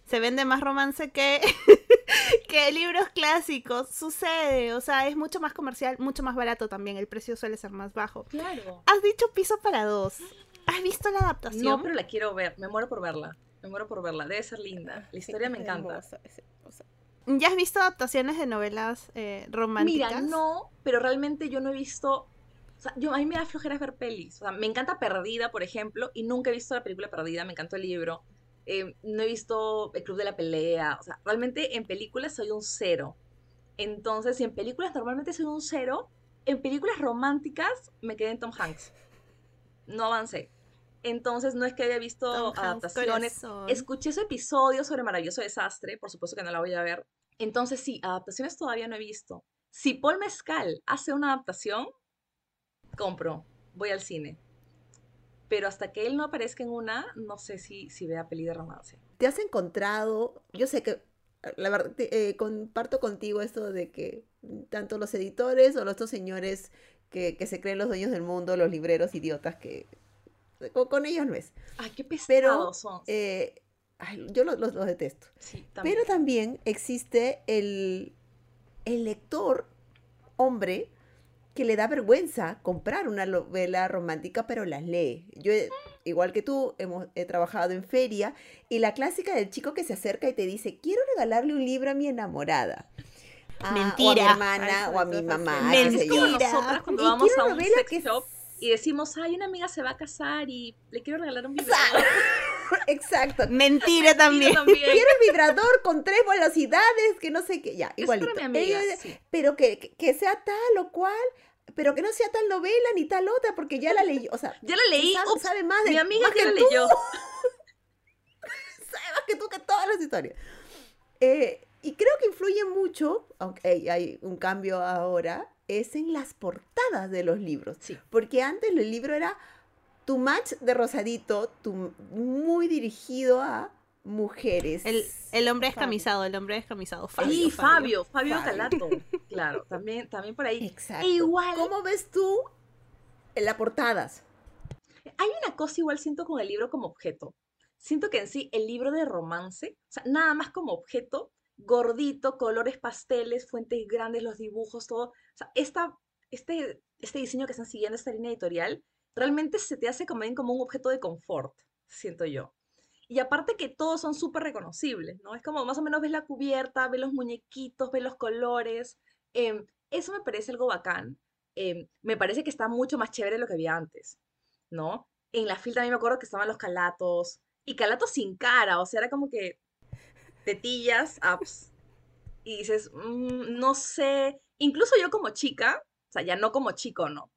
Se vende más romance que, que libros clásicos. Sucede, o sea, es mucho más comercial, mucho más barato también. El precio suele ser más bajo. Claro. Has dicho piso para dos. ¿Has visto la adaptación? No, pero la quiero ver. Me muero por verla. Me muero por verla. Debe ser linda. La Sí, historia me encanta. hermosa, es hermosa. ¿Ya has visto adaptaciones de novelas eh, románticas? Mira, no, pero realmente yo no he visto. O sea, yo, a mí me da flojera ver pelis. O sea, me encanta Perdida, por ejemplo, y nunca he visto la película Perdida. Me encantó el libro. Eh, no he visto El Club de la Pelea. O sea, realmente en películas soy un cero. Entonces, si en películas normalmente soy un cero, en películas románticas me quedé en Tom Hanks. No avancé. Entonces, no es que haya visto Tom adaptaciones. corazón. Escuché su episodio sobre Maravilloso Desastre, por supuesto que no la voy a ver. Entonces, sí, adaptaciones todavía no he visto. Si Paul Mezcal hace una adaptación, compro, voy al cine. Pero hasta que él no aparezca en una, no sé si, si vea peli de romance. ¿Te has encontrado? Yo sé que, la verdad, eh, comparto contigo esto de que tanto los editores o los estos señores que, que se creen los dueños del mundo, los libreros idiotas, que con, con ellos no es. Ay, qué pesados Pero son. eh, ay, yo los, los- los detesto. sí, también. Pero también existe el, el lector hombre que le da vergüenza comprar una novela romántica, pero las lee. Yo, he- igual que tú, hemos, he trabajado en feria y la clásica del chico que se acerca y te dice, quiero regalarle un libro a mi enamorada. Ah, O a mi Mentira. hermana Ay, o a mi mamá. Mentira. nosotras cuando Y vamos quiero a un novela sex que shop y decimos, ay, una amiga se va a casar y le quiero regalar un libro. Exacto. Mentira también. también. Quiero el vibrador con tres velocidades, que no sé qué. Ya, Es igualito. para mi amiga, Ella- sí. pero que, que- que sea tal o cual, pero que no sea tal novela ni tal otra, porque ya la leí, o sea, Ya la leí, sabe, ups, sabe más de mi amiga más ya que la tú, leyó. sabe más que tú que todas las historias. Eh, y creo que influye mucho, aunque hay un cambio ahora, es en las portadas de los libros. Sí. Porque antes el libro era tu match de rosadito, tu, muy dirigido a mujeres. El, el hombre descamisado, el hombre descamisado. Fabio, Sí, Fabio, Fabio, Fabio. Calato. Claro, también, también por ahí. Exacto. E igual- ¿Cómo ves tú en las portadas? Hay una cosa igual siento con el libro como objeto. Siento que en sí el libro de romance, o sea, nada más como objeto, gordito, colores pasteles, fuentes grandes, los dibujos, todo. O sea, esta, este, este diseño que están siguiendo, esta línea editorial, realmente se te hace como, un objeto de confort, siento yo. Y aparte que todos son súper reconocibles, ¿no? Es como más o menos ves la cubierta, ves los muñequitos, ves los colores. Em, eso me parece algo bacán. Em, me parece que está mucho más chévere de lo que había antes, ¿no? En la fila también me acuerdo que estaban los calatos, y calatos sin cara, o sea, era como que tetillas, apps, y dices, mm, no sé, incluso yo como chica, o sea, ya no como chico, no,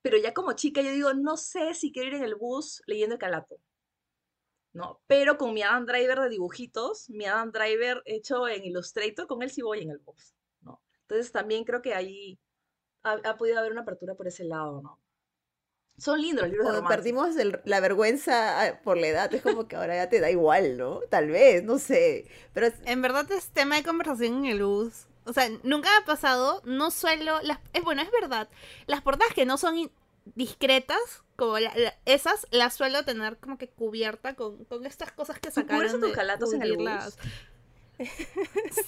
pero ya como chica yo digo, no sé si quiero ir en el bus leyendo el calato, ¿no? Pero con mi Adam Driver de dibujitos, mi Adam Driver hecho en Illustrator, con él sí voy en el bus, ¿no? Entonces también creo que ahí ha, podido haber una apertura por ese lado, ¿no? Son lindos los libros de romance. Perdimos la vergüenza ah, por la edad, es como que ahora ya te da igual, ¿no? Tal vez, no sé. Pero En verdad es tema de conversación en el bus. O sea, nunca ha pasado, no suelo... Las, es bueno, es verdad. Las portadas que no son discretas, como esas, las suelo tener como que cubierta con, con estas cosas que sacaron. ¿Por tus calatos en el bus?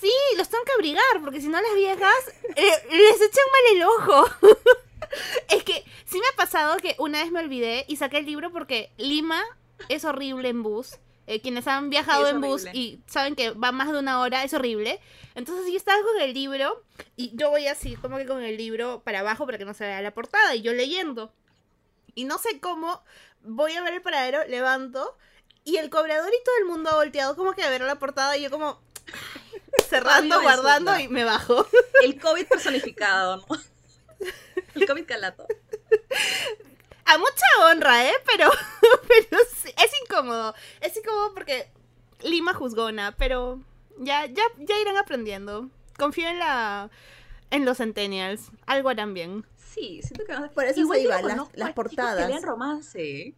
Sí, los tengo que abrigar, porque si no las viejas eh, les echan mal el ojo. es que sí me ha pasado que una vez me olvidé y saqué el libro porque Lima es horrible en bus. Eh, quienes han viajado en bus y saben que va más de una hora, es horrible. Entonces yo estaba con el libro y yo voy así, como que con el libro para abajo para que no se vea la portada y yo leyendo. Y no sé cómo, voy a ver el paradero, levanto y el cobrador y todo el mundo ha volteado como que a ver la portada y yo como cerrando, guardando y me bajo. El COVID personificado, ¿no? El COVID calato. A mucha honra, ¿eh? Pero, pero es incómodo. Es incómodo porque Lima juzgona, pero ya, ya, ya irán aprendiendo. Confío en la en los centennials. Algo harán bien. Sí, siento que Por eso se iba, las, las portadas. Que romance.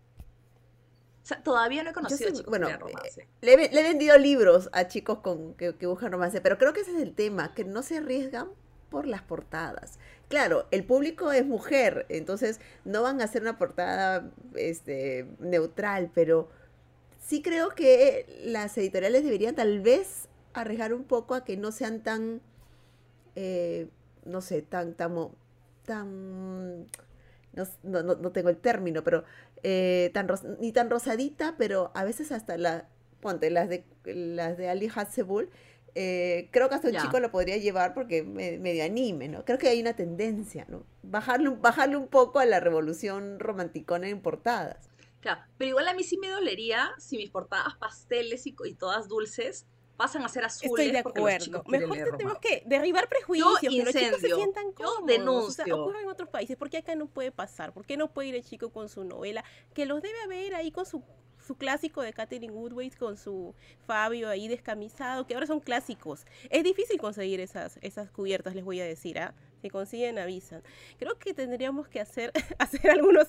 O sea, todavía no he conocido chicos bueno, que romance. Eh, le, he vendido libros a chicos con, que, que buscan romance, pero creo que ese es el tema, que no se arriesgan por las portadas. Claro, el público es mujer, entonces no van a hacer una portada este, neutral, pero sí creo que las editoriales deberían tal vez arriesgar un poco a que no sean tan, eh, no sé, tan, tan, tan, no, no, tengo el término, pero eh, tan ni tan rosadita, pero a veces hasta la, ponte, las de, las de Ali Hatzebul, eh, creo que hasta un chico lo podría llevar porque me, medio anime, ¿no? Creo que hay una tendencia, ¿no? Bajarle, bajarle un poco a la revolución romanticona en portadas. Claro, pero igual a mí sí me dolería si mis portadas pasteles y, todas dulces pasan a ser azules. Estoy de acuerdo. Mejor tenemos que derribar prejuicios, que los chicos se sientan cómodos. Yo denuncio. O sea, ocurre en otros países. ¿Por qué acá no puede pasar? ¿Por qué no puede ir el chico con su novela? Que los debe haber ahí con su su clásico de Katherine Woodways con su Fabio ahí descamisado, que ahora son clásicos. Es difícil conseguir esas, esas cubiertas, les voy a decir, ¿ah? Si consiguen, avisan. Creo que tendríamos que hacer, hacer algunos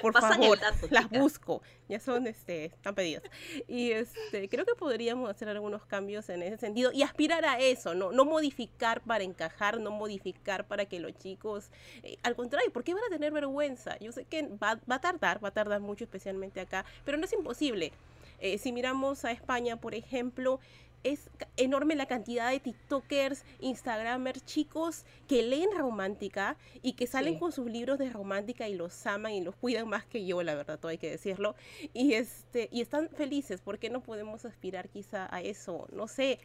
por favor, las busco. Ya son, este, están pedidas. Y este, creo que podríamos hacer algunos cambios en ese sentido y aspirar a eso, no, no modificar para encajar, no modificar para que los chicos, eh, al contrario, ¿por qué van a tener vergüenza? Yo sé que va, va a tardar, va a tardar mucho, especialmente acá, pero no es imposible. Eh, si miramos a España, por ejemplo, es enorme la cantidad de TikTokers, Instagramers, chicos que leen romántica y que salen con sus libros de romántica y los aman y los cuidan más que yo, la verdad, todo hay que decirlo. Y este y están felices, ¿por qué no podemos aspirar quizá a eso? No sé.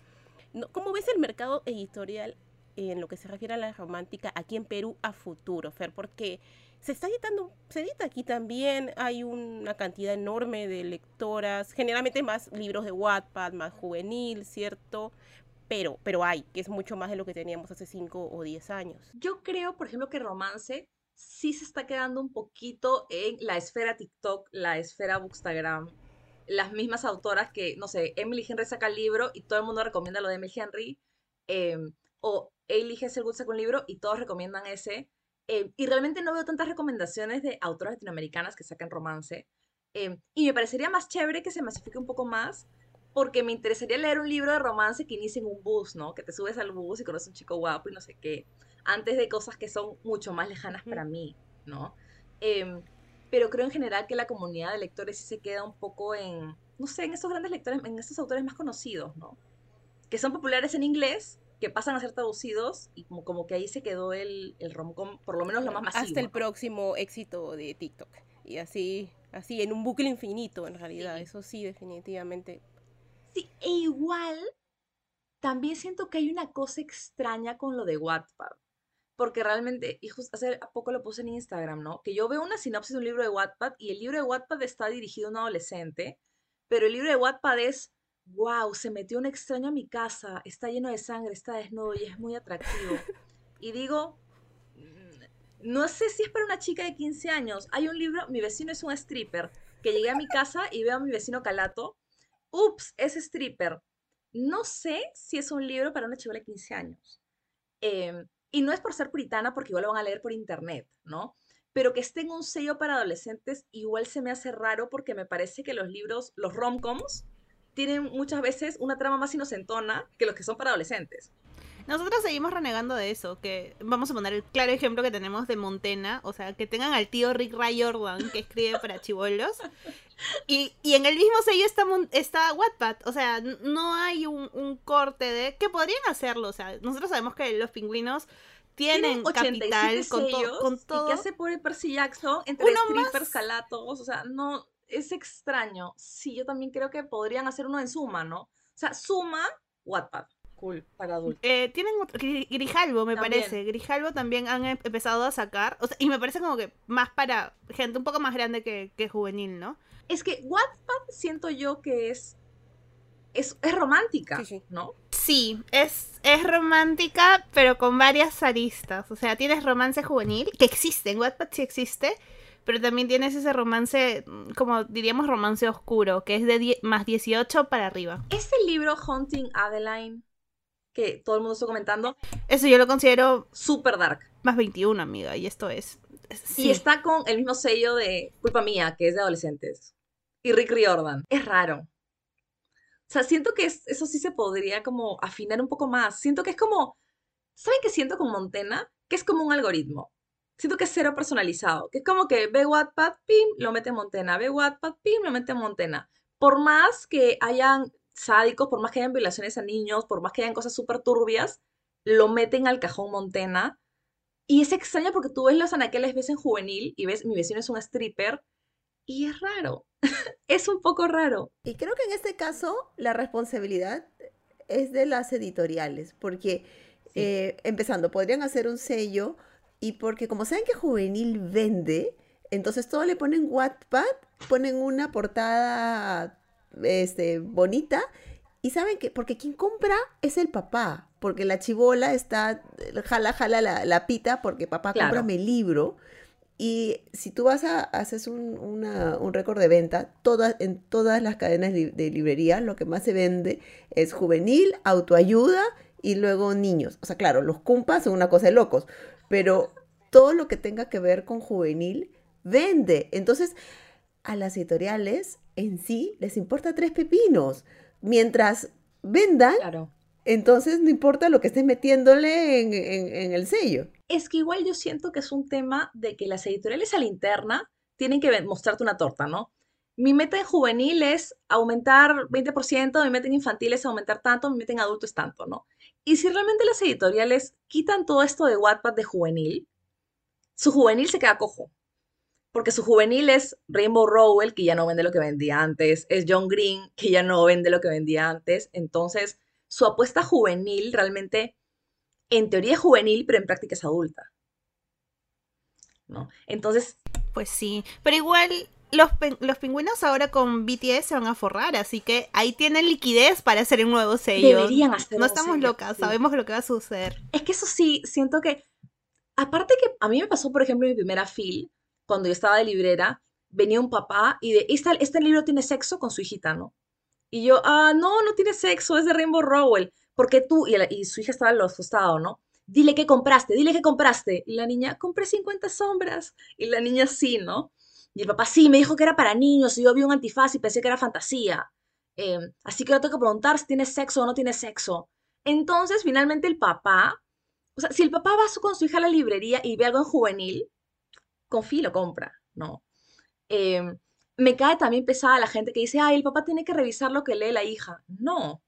¿Cómo ves el mercado editorial en lo que se refiere a la romántica aquí en Perú a futuro, Fer? Porque se está editando, se edita aquí también, hay una cantidad enorme de lectoras, generalmente más libros de Wattpad, más juvenil, ¿cierto? Pero, pero hay, que es mucho más de lo que teníamos hace 5 o 10 años. Yo creo, por ejemplo, que romance sí se está quedando un poquito en la esfera TikTok, la esfera Bookstagram, las mismas autoras que, no sé, Emily Henry saca el libro y todo el mundo recomienda lo de Emily Henry, em, o Ailey Hesselwood saca un libro y todos recomiendan ese, eh, y realmente no veo tantas recomendaciones de autoras latinoamericanas que saquen romance. Eh, y me parecería más chévere que se masifique un poco más, porque me interesaría leer un libro de romance que inicie en un bus, ¿no? Que te subes al bus y conoces a un chico guapo y no sé qué, antes de cosas que son mucho más lejanas para mí, ¿no? Em, pero creo en general que la comunidad de lectores sí se queda un poco en, no sé, en estos grandes lectores, en estos autores más conocidos, ¿no? que son populares en inglés, que pasan a ser traducidos y como, como que ahí se quedó el, el romcom, por lo menos lo más masivo. Hasta el ¿no? próximo éxito de TikTok. Y así, así en un bucle infinito, en realidad. Sí. Eso sí, definitivamente. Sí, e igual también siento que hay una cosa extraña con lo de Wattpad. Porque realmente, y justo hace poco lo puse en Instagram, ¿no? Que yo veo una sinopsis de un libro de Wattpad y el libro de Wattpad está dirigido a un adolescente, pero el libro de Wattpad es, wow, se metió un extraño a mi casa, está lleno de sangre, está desnudo y es muy atractivo. Y digo, mm, no sé si es para una chica de 15 años. Hay un libro, mi vecino es un stripper, que llegué a mi casa y veo a mi vecino Calato. Ups, es stripper. No sé si es un libro para una chica de 15 años. Em, y no es por ser puritana, porque igual lo van a leer por internet, ¿no? Pero que esté en un sello para adolescentes, igual se me hace raro porque me parece que los libros, los romcoms, tienen muchas veces una trama más inocentona que los que son para adolescentes. Nosotros seguimos renegando de eso, que vamos a poner el claro ejemplo que tenemos de Montena, o sea, que tengan al tío Rick Ray Jordan que escribe para chivolos, y, y en el mismo sello está, está Wattpad, o sea, no hay un, un corte de que podrían hacerlo, o sea, nosotros sabemos que los pingüinos tienen capital con, to- con ¿Y todo. qué hace por Percy Jackson entre Uno strippers, más. calatos? O sea, no, es extraño. Sí, yo también creo que podrían hacer uno en Suma, ¿no? O sea, Suma, Wattpad. Cool, para adultos. Eh, tienen otro- Gri- Grijalbo, me También. parece. Grijalbo también han em- empezado a sacar. O sea, y me parece como que más para gente un poco más grande que, que juvenil, ¿no? Es que Wattpad siento yo que es, es, es romántica, Sí, sí. ¿no? Sí, es, es romántica, pero con varias aristas. O sea, tienes romance juvenil, que existe, en Wattpad sí existe, pero también tienes ese romance, mm, como diríamos, romance oscuro, que es de más 18 para arriba. Ese libro, Haunting Adeline, que todo el mundo está comentando, Eso yo lo considero super dark. más 21, amiga, y esto es... es- Y sí. está con el mismo sello de Culpa Mía, que es de adolescentes. Y Rick Riordan. Es raro. O sea, siento que es- eso sí se podría como afinar un poco más. Siento que es como, ¿saben qué siento con Montena? Que es como un algoritmo. Siento que es cero personalizado. Que es como que ve Wattpad, pim, lo mete en Montena. Ve Wattpad, pim, lo mete en Montena. Por más que hayan sádicos, por más que hayan violaciones a niños, por más que hayan cosas súper turbias, lo meten al cajón Montena. Y es extraño porque tú ves los anaqueles, ves en juvenil y ves mi vecino es un stripper y es raro. es un poco raro. Y creo que en este caso la responsabilidad es de las editoriales, porque eh, empezando, podrían hacer un sello y porque como saben que juvenil vende, entonces todo le ponen Wattpad, ponen una portada este, bonita y saben que, porque quien compra es el papá, porque la chivola está, jala, jala la, la pita porque papá, Claro. cómprame el libro. Y si tú vas a haces un, una- un récord de venta, todas, en todas las cadenas li- de librería lo que más se vende es juvenil, autoayuda y luego niños. O sea, claro, los cumpas son una cosa de locos, pero todo lo que tenga que ver con juvenil vende. Entonces, a las editoriales en sí les importa tres pepinos. Mientras vendan, Claro. entonces no importa lo que estés metiéndole en, en- en el sello. Es que igual yo siento que es un tema de que las editoriales a la interna tienen que mostrarte una torta, ¿no? Mi meta en juvenil es aumentar 20%, mi meta en infantil es aumentar tanto, mi meta en adulto es tanto, ¿no? Y si realmente las editoriales quitan todo esto de Wattpad de juvenil, su juvenil se queda cojo. Porque su juvenil es Rainbow Rowell, que ya no vende lo que vendía antes, es John Green, que ya no vende lo que vendía antes. Entonces, su apuesta juvenil realmente, en teoría es juvenil, pero en práctica es adulta. ¿No? Entonces, Pues sí, pero igual los, los pingüinos ahora con BTS se van a forrar, así que ahí tienen liquidez para hacer un nuevo sello. deberían hacer No estamos sello, locas, sí. sabemos lo que va a suceder. Es que eso sí, siento que, aparte que a mí me pasó, por ejemplo, en mi primera fil, cuando yo estaba de librera, venía un papá y de, "Esta- este libro tiene sexo con su hijita, ¿no? Y yo, ah, no, no tiene sexo, es de Rainbow Rowell. Porque tú, y, la- y su hija estaba al costado, ¿no? Dile que compraste, dile que compraste. Y la niña, compré 50 sombras. Y la niña sí, ¿no? Y el papá, sí, me dijo que era para niños y yo vi un antifaz y pensé que era fantasía. Eh, así que ahora tengo que preguntar si tiene sexo o no tiene sexo. Entonces, finalmente el papá, o sea, si el papá va con su hija a la librería y ve algo en juvenil, confía y lo compra, ¿no? Eh, me cae también pesada la gente que dice, ay, el papá tiene que revisar lo que lee la hija. No.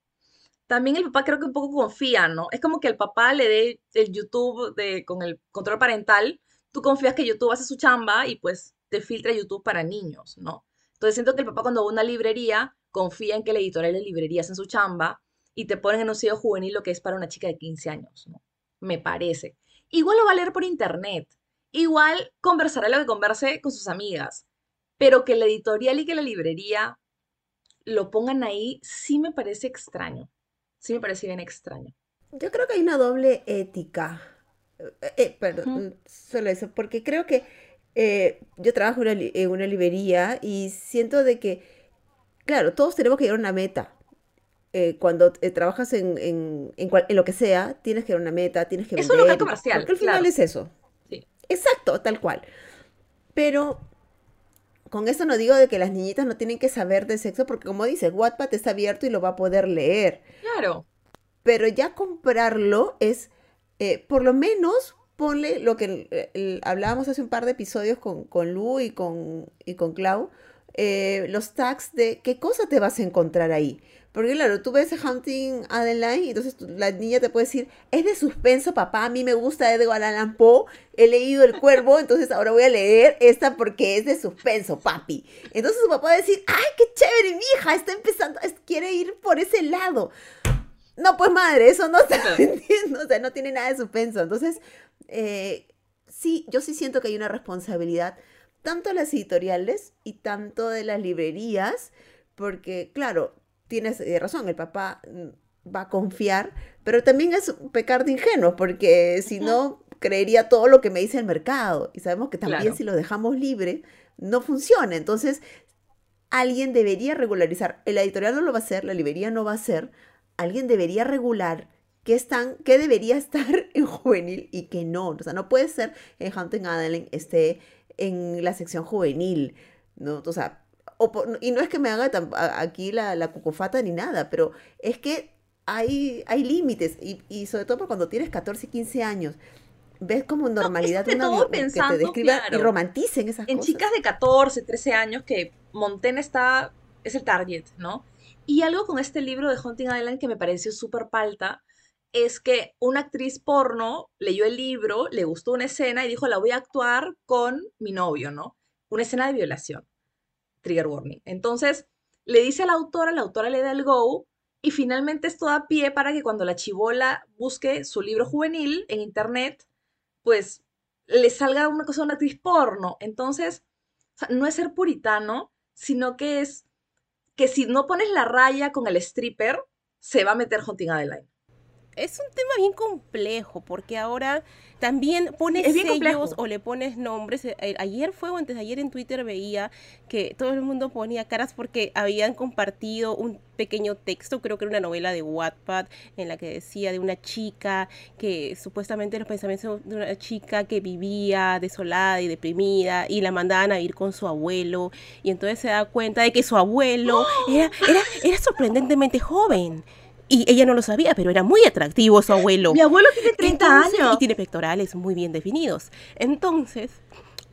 también el papá creo que un poco confía, ¿no? Es como que el papá le dé el YouTube de, con el control parental, tú confías que YouTube hace su chamba y pues te filtra YouTube para niños, ¿no? Entonces siento que el papá cuando va a una librería confía en que el editorial de librerías en su chamba y te ponen en un sello juvenil lo que es para una chica de 15 años, ¿no? Me parece. Igual lo va a leer por internet. Igual conversará lo que converse con sus amigas. Pero que la editorial y que la librería lo pongan ahí sí me parece extraño. Sí me parece bien extraño. Yo creo que hay una doble ética. Eh, eh, perdón, solo eso, porque creo que eh, yo trabajo en una, librería y siento de que, claro, todos tenemos que llegar a una meta. cuando trabajas en, en, en, lo que sea, tienes que ir a una meta, tienes que vender. Es un local comercial. Porque al final es eso. Sí. Exacto, tal cual. Pero con eso no digo de que las niñitas no tienen que saber de sexo, porque como dice, Wattpad está abierto y lo va a poder leer. Claro. Pero ya comprarlo es, eh, por lo menos, ponle lo que hablábamos hace un par de episodios con, con Lu y con, y con Clau, eh, los tags de qué cosa te vas a encontrar ahí. Porque claro, tú ves Hunting Adeline y entonces la niña te puede decir, es de suspenso, papá, a mí me gusta Edgar Allan Poe, he leído El Cuervo, entonces ahora voy a leer esta porque es de suspenso, papi. Entonces su papá va a decir, ay, qué chévere, mi hija, está empezando, quiere ir por ese lado. No, pues madre, eso no está entiendo, o sea, no tiene nada de suspenso. Entonces, eh, sí, yo sí siento que hay una responsabilidad, tanto de las editoriales y tanto de las librerías, porque claro, tienes eh, razón, el papá mm, va a confiar, pero también es pecar de ingenuo, porque si no, creería todo lo que me dice el mercado. Y sabemos que también si lo dejamos libre, no funciona. Entonces, alguien debería regularizar. El editorial no lo va a hacer, la librería no va a hacer. Alguien debería regular qué, están, qué debería estar en juvenil y qué no. O sea, no puede ser en Hunting Adeline esté en la sección juvenil. ¿no? O sea, y no es que me haga aquí la, la cucufata ni nada, pero es que hay, hay límites, y, sobre todo cuando tienes 14 y 15 años, ves como normalidad una que te describa y romanticen esas en cosas. En chicas de 14, 13 años que Montaigne está, es el target, ¿no? Y algo con este libro de Hunting Island que me pareció súper palta, es que una actriz porno leyó el libro, le gustó una escena y dijo, la voy a actuar con mi novio, ¿no? Una escena de violación trigger warning. Entonces, le dice a la autora, la autora le da el go y finalmente esto da pie para que cuando la chivola busque su libro juvenil en internet, pues le salga una cosa de una actriz porno. Entonces, no es ser puritano, sino que es que si no pones la raya con el stripper, se va a meter Hunting Adeline es un tema bien complejo porque ahora también pones sellos o le pones nombres. Eh, eh, ayer fue o antes de ayer en Twitter veía que todo el mundo ponía caras porque habían compartido un pequeño texto, creo que era una novela de Wattpad, en la que decía de una chica que supuestamente los pensamientos de una chica que vivía desolada y deprimida y la mandaban a ir con su abuelo. Y entonces se da cuenta de que su abuelo era, era, era sorprendentemente joven y ella no lo sabía, pero era muy atractivo su abuelo. Mi abuelo tiene 30 años. Y tiene pectorales muy bien definidos. Entonces,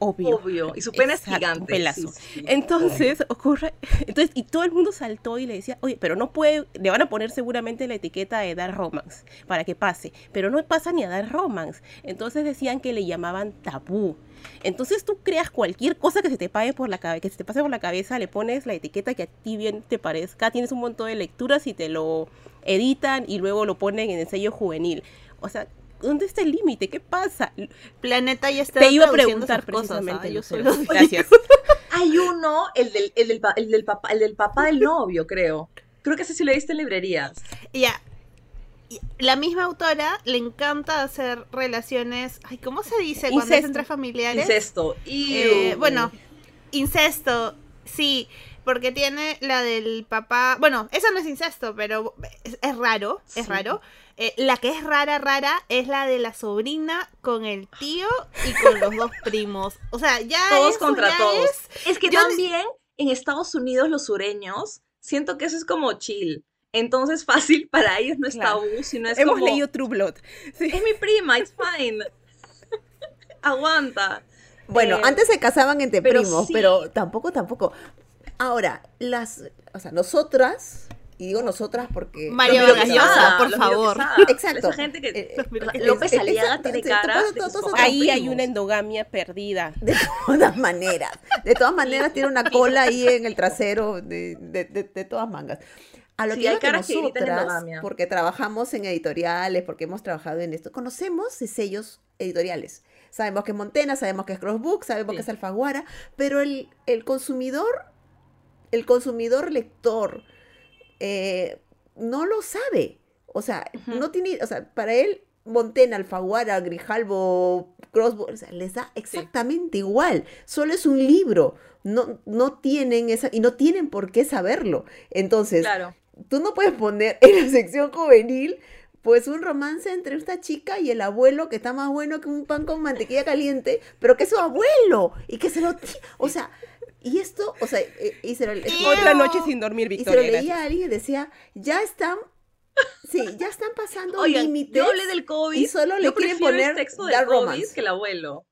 obvio. Obvio. Y su pena es gigante. pelazo. Entonces, ocurre. Entonces, y todo el mundo saltó y le decía, oye, pero no puede. Le van a poner seguramente la etiqueta de dar romance para que pase. Pero no pasa ni a dar romance. Entonces decían que le llamaban tabú. Entonces tú creas cualquier cosa que se te pague por la cabeza, que se te pase por la cabeza, le pones la etiqueta que a ti bien te parezca, tienes un montón de lecturas y te lo editan y luego lo ponen en el sello juvenil. O sea, ¿dónde está el límite? ¿Qué pasa? Planeta ya está Te iba a preguntar precisamente. Cosas, ¿ah? yo Gracias. Hay uno, el del, el, del, el, del papá, el del papá del novio, creo. Creo que ese sí lo viste en librerías. Ya. La misma autora le encanta hacer relaciones. Ay, ¿cómo se dice cuando es entre familiares? Incesto. Eh, bueno, incesto, sí porque tiene la del papá, bueno, eso no es incesto, pero es, raro, es raro. Eh, la que es rara, rara, es la de la sobrina con el tío y con los dos primos. O sea, ya todos contra todos. Es, que también en Estados Unidos los sureños, siento que eso es como chill. Entonces fácil para ellos no es tabú, sino es Hemos leído True Blood. Es mi prima, it's fine. Aguanta. Bueno, eh, antes se casaban entre primos, pero tampoco, tampoco. Ahora, las, o sea, nosotras y digo nosotras porque... María Vargas Llosa, por favor. Exacto. Esa gente que... Eh. López Es- Aliaga tiene cara Ahí hay una endogamia perdida. De todas maneras, de todas maneras tiene una cola ahí en el trasero de, de, de- de todas mangas. A lo Sí, que hay caras que nosotras, porque trabajamos en editoriales, porque hemos trabajado en esto, conocemos sellos editoriales. Sabemos que es Montena, sabemos que es Crossbook, sabemos Sí. que es Alfaguara, pero el, el consumidor, el consumidor lector, eh, no lo sabe. O sea, no tiene, o sea, para él, Montena, Alfaguara, Grijalbo, Crossbook, o sea, les da exactamente igual. Solo es un libro. No, no tienen esa, y no tienen por qué saberlo. Entonces, Claro. tú no puedes poner en la sección juvenil pues un romance entre esta chica y el abuelo que está más bueno que un pan con mantequilla caliente, pero que es su abuelo y que se lo... O sea, y esto, o sea, y se lo, Otra noche sin dormir, y se lo Victoria. leía a alguien y decía, ya están, sí, ya están pasando límites. yo hablé del COVID. y solo le yo quieren poner el sexo del COVID Romance. que el abuelo.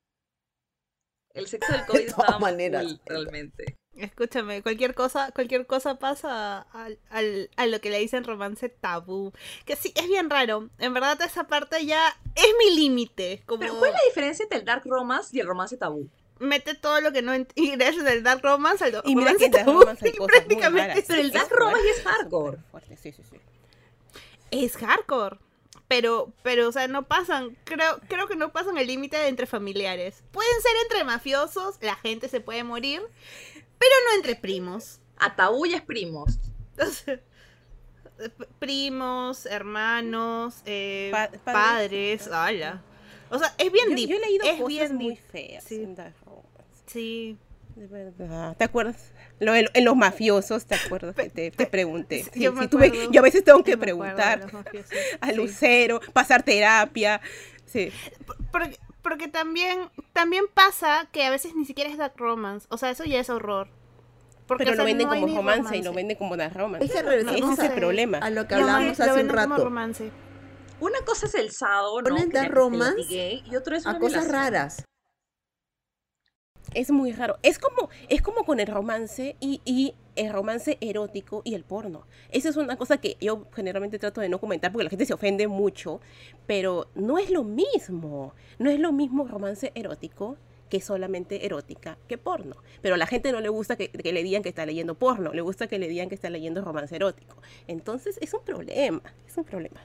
El sexo del COVID todas estaba maneras. cool, realmente. Escúchame, cualquier cosa, cualquier cosa pasa al, al- a lo que le dicen romance tabú. Que sí, es bien raro. En verdad, esa parte ya es mi límite. Como Pero ¿cuál es la diferencia entre el dark romance y el romance tabú? Mete todo lo que no ingreses del dark romance al Y mira que Dark Romance prácticamente. Pero el dark romance es hardcore. Fuerte, sí, sí, sí. es hardcore. Pero, pero, o sea, no pasan, creo, creo que no pasan el límite de entre familiares. Pueden ser entre mafiosos, la gente se puede morir, pero no entre primos. A tabú ya es primos. Entonces, primos, hermanos, eh, Pa- padres, padres. ala. O sea, es bien Yo, deep. yo he leído es cosas bien muy deep. feas Sí. en Dark. Sí. De verdad. ¿Te acuerdas? Lo, en, en los mafiosos, ¿te acuerdas que te, te pregunté? Sí, Sí, yo me sí, tuve- acuerdo. yo a veces tengo que preguntar a sí. Lucero, pasar terapia. Sí. Porque, porque también, también pasa que a veces ni siquiera es dark romance. O sea, eso ya es horror. Porque, Pero o sea, lo venden no como romance, y lo venden como Dark Romance. Es que No, regresamos no Ese es el problema. a lo que lo hace un como rato. romance. Una cosa es el sado, ¿no? Ponen dark romance y otro es A una cosas violación. raras. Es muy raro. Es como, es como con el romance y, y el romance erótico y el porno. Esa es una cosa que yo generalmente trato de no comentar porque la gente se ofende mucho, pero no es lo mismo. No es lo mismo romance erótico que solamente erótica que porno. Pero a la gente no le gusta que, que le digan que está leyendo porno, le gusta que le digan que está leyendo romance erótico. Entonces es un problema, es un problema.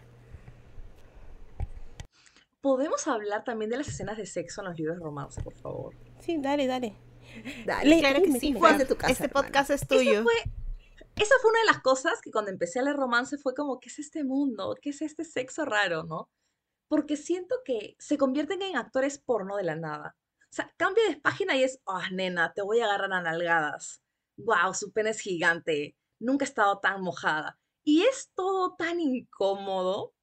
¿Podemos hablar también de las escenas de sexo en los libros de romance, por favor? Sí, dale, dale. Dale. Le- Claro que sí. Juan. Desde tu casa, este hermana. podcast es tuyo. fue, esa fue una de las cosas que cuando empecé a leer romance fue como, ¿qué es este mundo? ¿Qué es este sexo raro, no? Porque siento que se convierten en actores porno de la nada. O sea, cambia de página y es, ah, nena, te voy a agarrar a nalgadas. Wow, su pene es gigante. Nunca he estado tan mojada. Y es todo tan incómodo.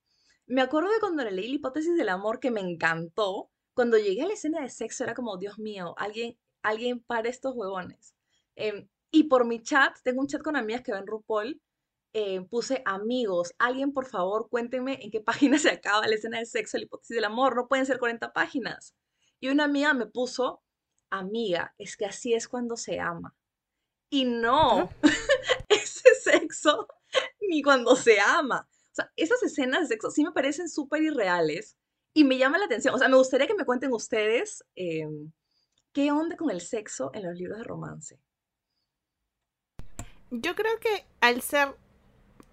Me acuerdo de cuando leí la hipótesis del amor que me encantó. Cuando llegué a la escena de sexo era como, Dios mío, alguien, alguien para estos huevones. Em, y por mi chat, tengo un chat con amigas que ven RuPaul, eh, puse amigos, alguien por favor cuéntenme en qué página se acaba la escena de sexo, la hipótesis del amor, no pueden ser 40 páginas. Y una amiga me puso, amiga, es que así es cuando se ama. Y no, ese sexo ni cuando se ama. O sea, esas escenas de sexo sí me parecen súper irreales y me llama la atención. O sea, me gustaría que me cuenten ustedes em, qué onda con el sexo en los libros de romance. Yo creo que al ser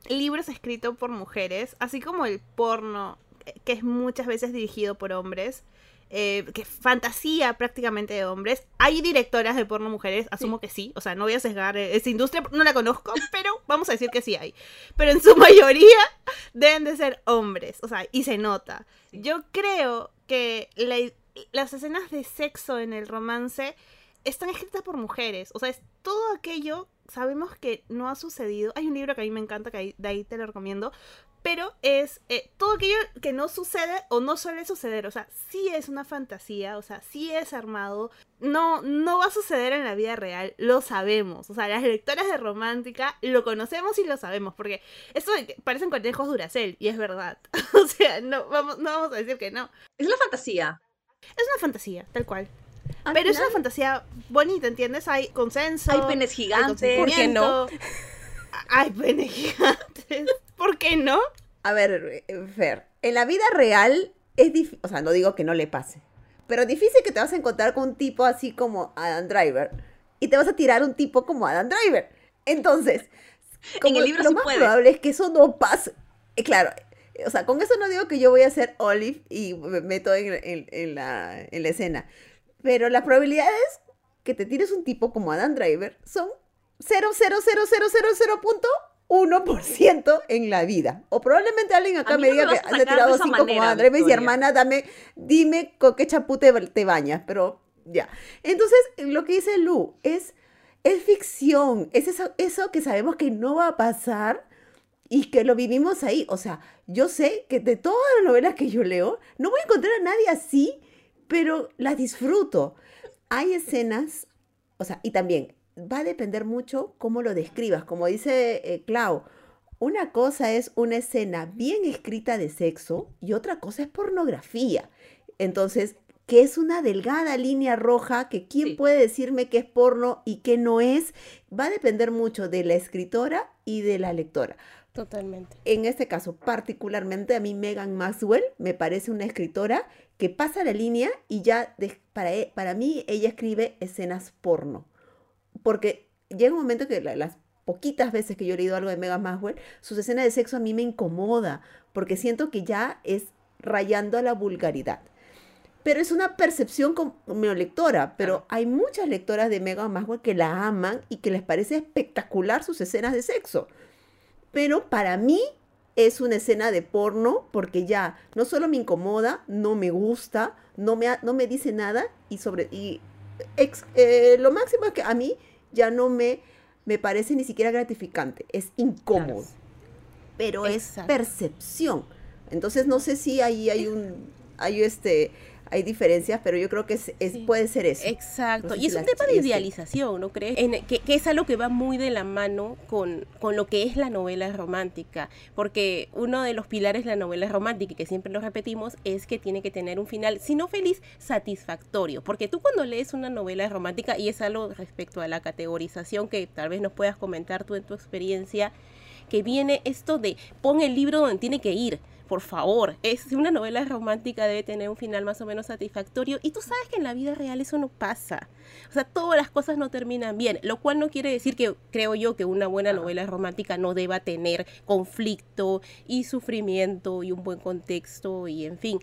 libros escritos por mujeres, así como el porno, eh, que es muchas veces dirigido por hombres, eh, que fantasía prácticamente de hombres, hay directoras de porno mujeres, asumo que sí, o sea, no voy a sesgar eh, esa industria, no la conozco, pero vamos a decir que sí hay. Pero en su mayoría deben de ser hombres, o sea, y se nota. Sí. Yo creo que la- las escenas de sexo en el romance están escritas por mujeres. O sea, es todo aquello, sabemos que no ha sucedido. Hay un libro que a mí me encanta, que de ahí te lo recomiendo. Pero es eh, todo aquello que no sucede o no suele suceder. O sea, sí es una fantasía, o sea, sí es armado. No, no va a suceder en la vida real, lo sabemos. O sea, las lectoras de romántica lo conocemos y lo sabemos. Porque esto de que parecen conejos Duracell, y es verdad. o sea, no vamos, no vamos a decir que no. Es la fantasía. Es una fantasía, tal cual. Al Pero es final, una fantasía bonita, ¿entiendes? Hay consenso. Hay penes gigantes. ¿Por qué no? Hay penes gigantes. ¿por qué no? A ver, eh, Fer, en la vida real es difícil, o sea, no digo que no le pase, pero difícil que te vas a encontrar con un tipo así como Adam Driver y te vas a tirar un tipo como Adam Driver. Entonces, como el libro lo sí más puede. probable es que eso no pase. Eh, Claro, o sea, con eso no digo que yo voy a ser Olive y me meto en, en- en la, en la escena, pero las probabilidades que te tires un tipo como Adam Driver son 0,00000.1% en la vida. O probablemente alguien acá me no me diga que vas a has tirado de esa 5 como Driver y Victoria. hermana, dame, dime con qué champú te, te bañas, pero ya. Entonces, lo que dice Lu es, es ficción, es eso, eso que sabemos que no va a pasar y que lo vivimos ahí. O sea, yo sé que de todas las novelas que yo leo, no voy a encontrar a nadie así, pero las disfruto. Hay escenas, o sea, y también va a depender mucho cómo lo describas. Como dice eh, Clau, una cosa es una escena bien escrita de sexo y otra cosa es pornografía. Entonces, que es una delgada línea roja que quién Sí. puede decirme qué es porno y qué no es, va a depender mucho de la escritora y de la lectora. Totalmente. En este caso, particularmente a mí Megan Maxwell me parece una escritora que pasa la línea y ya de- para, e- para mí ella escribe escenas porno. Porque llega un momento que la- las poquitas veces que yo he leído algo de Megan Maxwell, sus escenas de sexo a mí me incomoda, porque siento que ya es rayando a la vulgaridad. Pero es una percepción como lectora, pero hay muchas lectoras de Megan Maxwell que la aman y que les parece espectacular sus escenas de sexo. Pero para mí es una escena de porno porque ya no solo me incomoda, no me gusta, no me, no me dice nada y sobre y ex- eh, lo máximo es que a mí ya no me, me parece ni siquiera gratificante, es incómodo, pero es Exacto. percepción. Entonces no sé si ahí hay un hay este hay diferencias, pero yo creo que es, es- Sí. puede ser eso. Exacto, No sé y si es un tema de este- idealización, ¿no crees? En- que, que es algo que va muy de la mano con, con lo que es la novela romántica, porque uno de los pilares de la novela romántica, y que siempre lo repetimos, es que tiene que tener un final, si no feliz, satisfactorio, porque tú cuando lees una novela romántica, y es algo respecto a la categorización que tal vez nos puedas comentar tú en tu experiencia, que viene esto de pon el libro donde tiene que ir. Por favor, es una novela romántica debe tener un final más o menos satisfactorio y tú sabes que en la vida real eso no pasa. O sea, todas las cosas no terminan bien, lo cual no quiere decir que creo yo que una buena novela romántica no deba tener conflicto y sufrimiento y un buen contexto y en fin,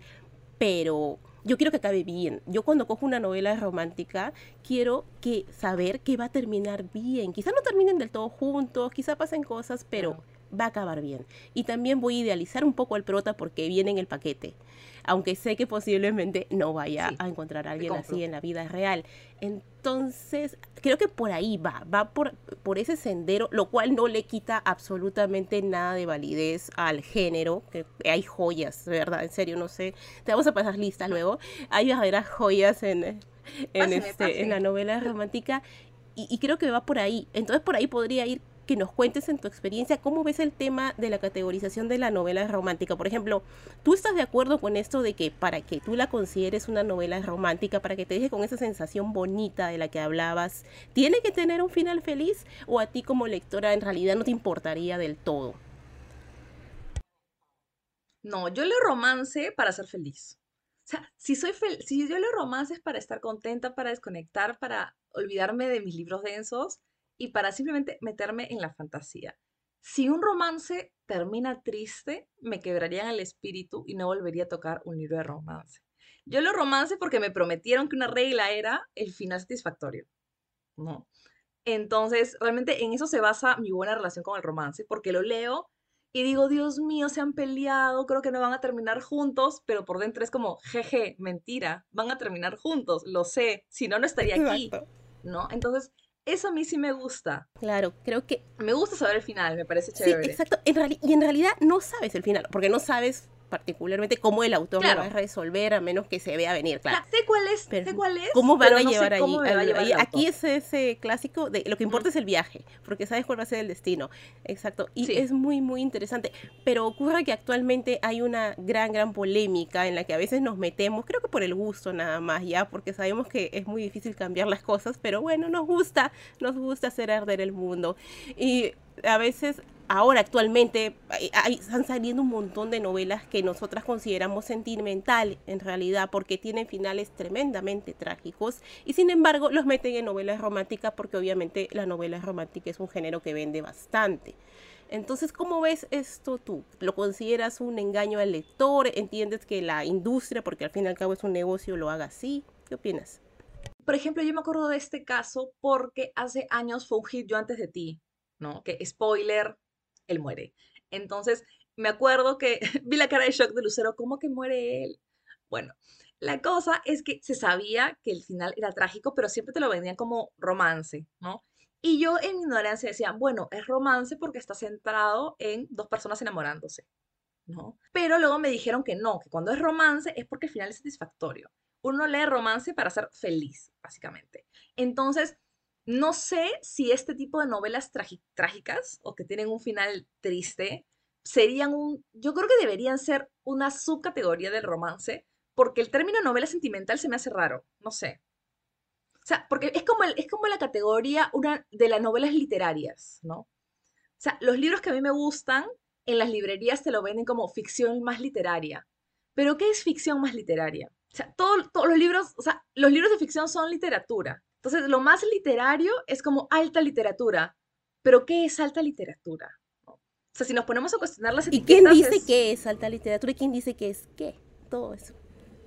pero yo quiero que acabe bien. Yo cuando cojo una novela romántica quiero que saber que va a terminar bien. Quizá no terminen del todo juntos, quizá pasen cosas, pero va a acabar bien. Y también voy a idealizar un poco al prota porque viene en el paquete. Aunque sé que posiblemente no vaya Sí, a encontrar a alguien así en la vida real. Entonces, creo que por ahí va, va por, por ese sendero, lo cual no le quita absolutamente nada de validez al género, que hay joyas, de verdad, en serio, no sé, te vamos a pasar lista luego, hay verdaderas joyas en, en, este, en la novela romántica y, y creo que va por ahí, entonces por ahí podría ir que nos cuentes en tu experiencia cómo ves el tema de la categorización de la novela romántica. Por ejemplo, ¿tú estás de acuerdo con esto de que para que tú la consideres una novela romántica, para que te deje con esa sensación bonita de la que hablabas, tiene que tener un final feliz o a ti como lectora en realidad no te importaría del todo? No, yo leo romance para ser feliz. O sea, si soy fel- si yo leo romance es para estar contenta, para desconectar, para olvidarme de mis libros densos y para simplemente meterme en la fantasía. Si un romance termina triste, me quebraría en el espíritu y no volvería a tocar un libro de romance. Yo leo romance porque me prometieron que una regla era el final satisfactorio. No. Entonces, realmente en eso se basa mi buena relación con el romance, porque lo leo y digo, Dios mío, se han peleado, creo que no van a terminar juntos, pero por dentro es como, jeje, mentira, van a terminar juntos, lo sé, si no, no estaría aquí, Exacto. ¿no? Entonces, eso a mí sí me gusta. Claro, creo que Me gusta saber el final, me parece Sí, chévere. exacto. En y en realidad no sabes el final, porque no sabes particularmente cómo el autor lo Claro. va a resolver a menos que se vea venir, claro. Sé cuál es, Pero sé cuál es, ¿Cómo van a no llevar allí? a llevar aquí es ese clásico de lo que importa es el viaje, porque sabes cuál va a ser el destino. Exacto. Y Sí. es muy, muy interesante. Pero ocurre que actualmente hay una gran, gran polémica en la que a veces nos metemos, creo que por el gusto nada más, ya, porque sabemos que es muy difícil cambiar las cosas, pero bueno, nos gusta, nos gusta hacer arder el mundo. Y a veces ahora actualmente están saliendo un montón de novelas que nosotras consideramos sentimental en realidad porque tienen finales tremendamente trágicos y sin embargo los meten en novelas románticas porque obviamente la novela romántica es un género que vende bastante. Entonces, ¿cómo ves esto tú? ¿Lo consideras un engaño al lector? ¿Entiendes que la industria, porque al fin y al cabo es un negocio, lo haga así? ¿Qué opinas? Por ejemplo, yo me acuerdo de este caso porque hace años fue un hit Yo antes de ti, ¿no? Que spoiler, él muere. Entonces, me acuerdo que vi la cara de shock de Lucero, ¿cómo que muere él? Bueno, la cosa es que se sabía que el final era trágico, pero siempre te lo vendían como romance, ¿no? Y yo en mi ignorancia decía, bueno, es romance porque está centrado en dos personas enamorándose, ¿no? Pero luego me dijeron que no, que cuando es romance es porque el final es satisfactorio. Uno lee romance para ser feliz, básicamente. Entonces, no sé si este tipo de novelas trágicas o que tienen un final triste serían un, yo creo que deberían ser una subcategoría del romance, porque el término novela sentimental se me hace raro, no sé. O sea, porque es como, el- es como la categoría una de las novelas literarias, ¿no? O sea, los libros que a mí me gustan, en las librerías te lo venden como ficción más literaria. Pero ¿qué es ficción más literaria? O sea, todo- todos los libros, o sea, los libros de ficción son literatura. Entonces, lo más literario es como alta literatura. Pero ¿qué es alta literatura? O sea, si nos ponemos a cuestionar las ¿Y quién etiquetas dice es- que es alta literatura y quién dice que es qué? Todo eso.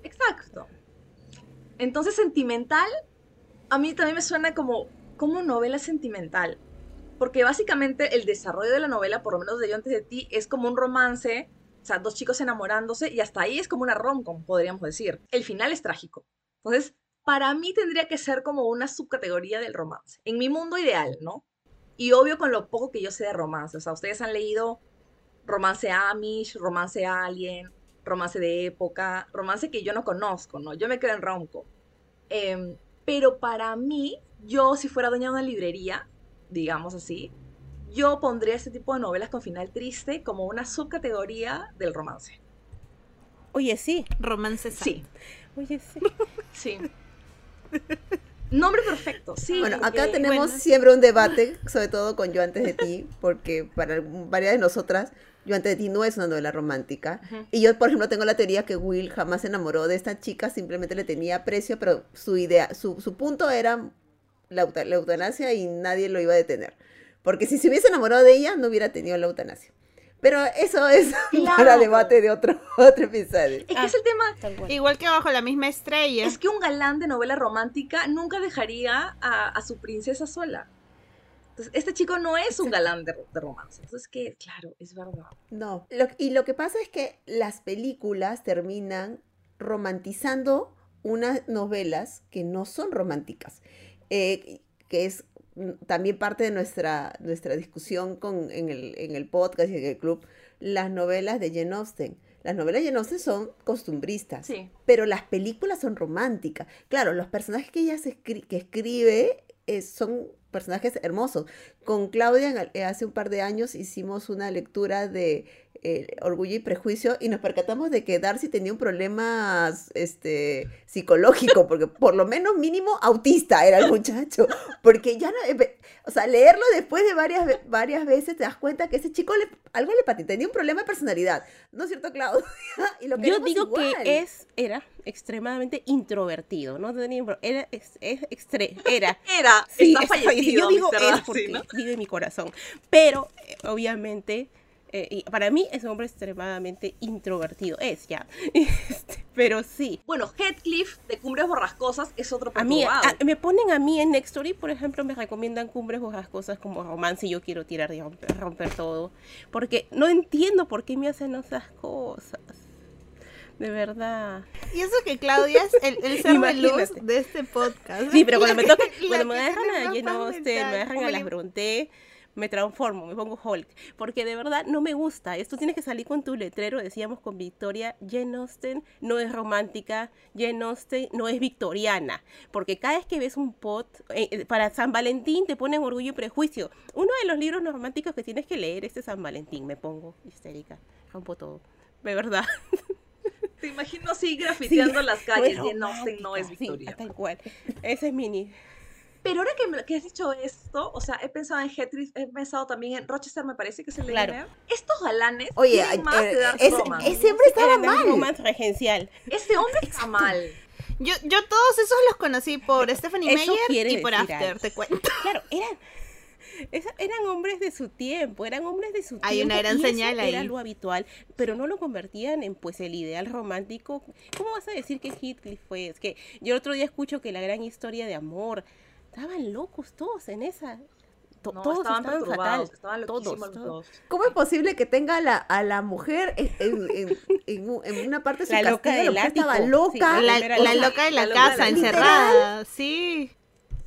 Exacto. Entonces, sentimental, a mí también me suena como, como novela sentimental. Porque básicamente el desarrollo de la novela, por lo menos de Yo antes de ti, es como un romance, o sea, dos chicos enamorándose, y hasta ahí es como una rom-com, podríamos decir. El final es trágico. Entonces, para mí tendría que ser como una subcategoría del romance. En mi mundo ideal, ¿no? Y obvio con lo poco que yo sé de romance. O sea, ustedes han leído romance Amish, romance Alien, romance de época, romance que yo no conozco, ¿no? Yo me quedo en romco. Em, pero para mí, yo si fuera dueña de una librería, digamos así, yo pondría este tipo de novelas con final triste como una subcategoría del romance. Oye, sí. Romance. Sí, Oye, sí. sí. Nombre perfecto, sí. Bueno, acá tenemos bueno. siempre un debate, sobre todo con Yo antes de ti, porque para varias de nosotras, Yo antes de ti no es una novela romántica. Y yo, por ejemplo, tengo la teoría que Will jamás se enamoró de esta chica, simplemente le tenía aprecio, pero su idea, su, su punto era la eutanasia y nadie lo iba a detener. Porque si se hubiese enamorado de ella, no hubiera tenido la eutanasia. Pero eso es para Claro. debate de otro, otro episodio. Es que Ah. es el tema. Igual que bajo la misma estrella. es que un galán de novela romántica nunca dejaría a, a su princesa sola. Entonces, este chico no es un galán de, de romance. Entonces, que, claro, es verdad. No, lo- y lo que pasa es que las películas terminan romantizando unas novelas que no son románticas, eh, que es también parte de nuestra, nuestra discusión con, en, el, en el podcast y en el club, las novelas de Jane Austen. Las novelas de Jane Austen son costumbristas, Sí. pero las películas son románticas. Claro, los personajes que ella se escri- que escribe eh, son personajes hermosos. Con Claudia eh, hace un par de años hicimos una lectura de eh, Orgullo y Prejuicio y nos percatamos de que Darcy tenía un problema este, psicológico, porque por lo menos mínimo autista era el muchacho, porque ya no, eh, o sea, leerlo después de varias, varias veces te das cuenta que ese chico le, algo le pati- tenía un problema de personalidad, ¿no es cierto, Claudia? Y lo Yo digo igual. que es, era extremadamente introvertido, no tenía, era, es, es extre- era. Era, Sí, está fallecido. Yo digo Darcy, porque ¿no? vive en mi corazón. Pero, eh, obviamente, eh, y para mí es un hombre extremadamente introvertido. Es ya. Este, pero sí. Bueno, Heathcliff de Cumbres Borrascosas es otro A mí, a- me ponen a mí en Nextory, por ejemplo, me recomiendan cumbres cosas como romance y yo quiero tirar y romper, romper todo. Porque no entiendo por qué me hacen esas cosas. De verdad. Y eso que Claudia es el, el ser de luz de este podcast. Sí, pero cuando me toca, cuando me que dejan a paz Austen, mental, me dejan a las Bronte, me transformo, me pongo Hulk. Porque de verdad no me gusta. Esto tienes que salir con tu letrero, decíamos con Victoria, Jane Austen no es romántica, Jane Austen no es victoriana. Porque cada vez que ves un pot, eh, eh, para San Valentín te ponen Orgullo y Prejuicio. Uno de los libros no románticos que tienes que leer es de San Valentín. Me pongo histérica, rompo todo. De verdad. Te imagino así grafiteando las calles. Jane Austen no es romántica, sí, tal cual. Ese es mini. Pero ahora que, me- que has dicho esto, o sea, he pensado en Heathcliff, he pensado también en Rochester, me parece que es el de Claro. Estos galanes Oye, tienen más eh, de Dark ese, Romance. ese hombre estaba Era mal. romance regencial. Ese hombre está mal. Yo, yo todos esos los conocí por Stephanie Eso Meyer y por After, algo. te cuento. Claro, eran, esa- eran hombres de su tiempo, eran hombres de su Hay tiempo. una gran y eso señal Era ahí. lo habitual, pero no lo convertían en pues el ideal romántico. ¿Cómo vas a decir que Heathcliff fue? Es que yo el otro día escucho que la gran historia de amor, estaban locos todos en esa. To- No, todos estaban estaban fatal. estaban todos, todos. dos. ¿Cómo es posible que tenga a la, a la mujer en, en- en- en un- en una parte de su La loca castillo? La estaba loca. sí, La, la loca. loca de la, La loca de casa, la- encerrada. Sí.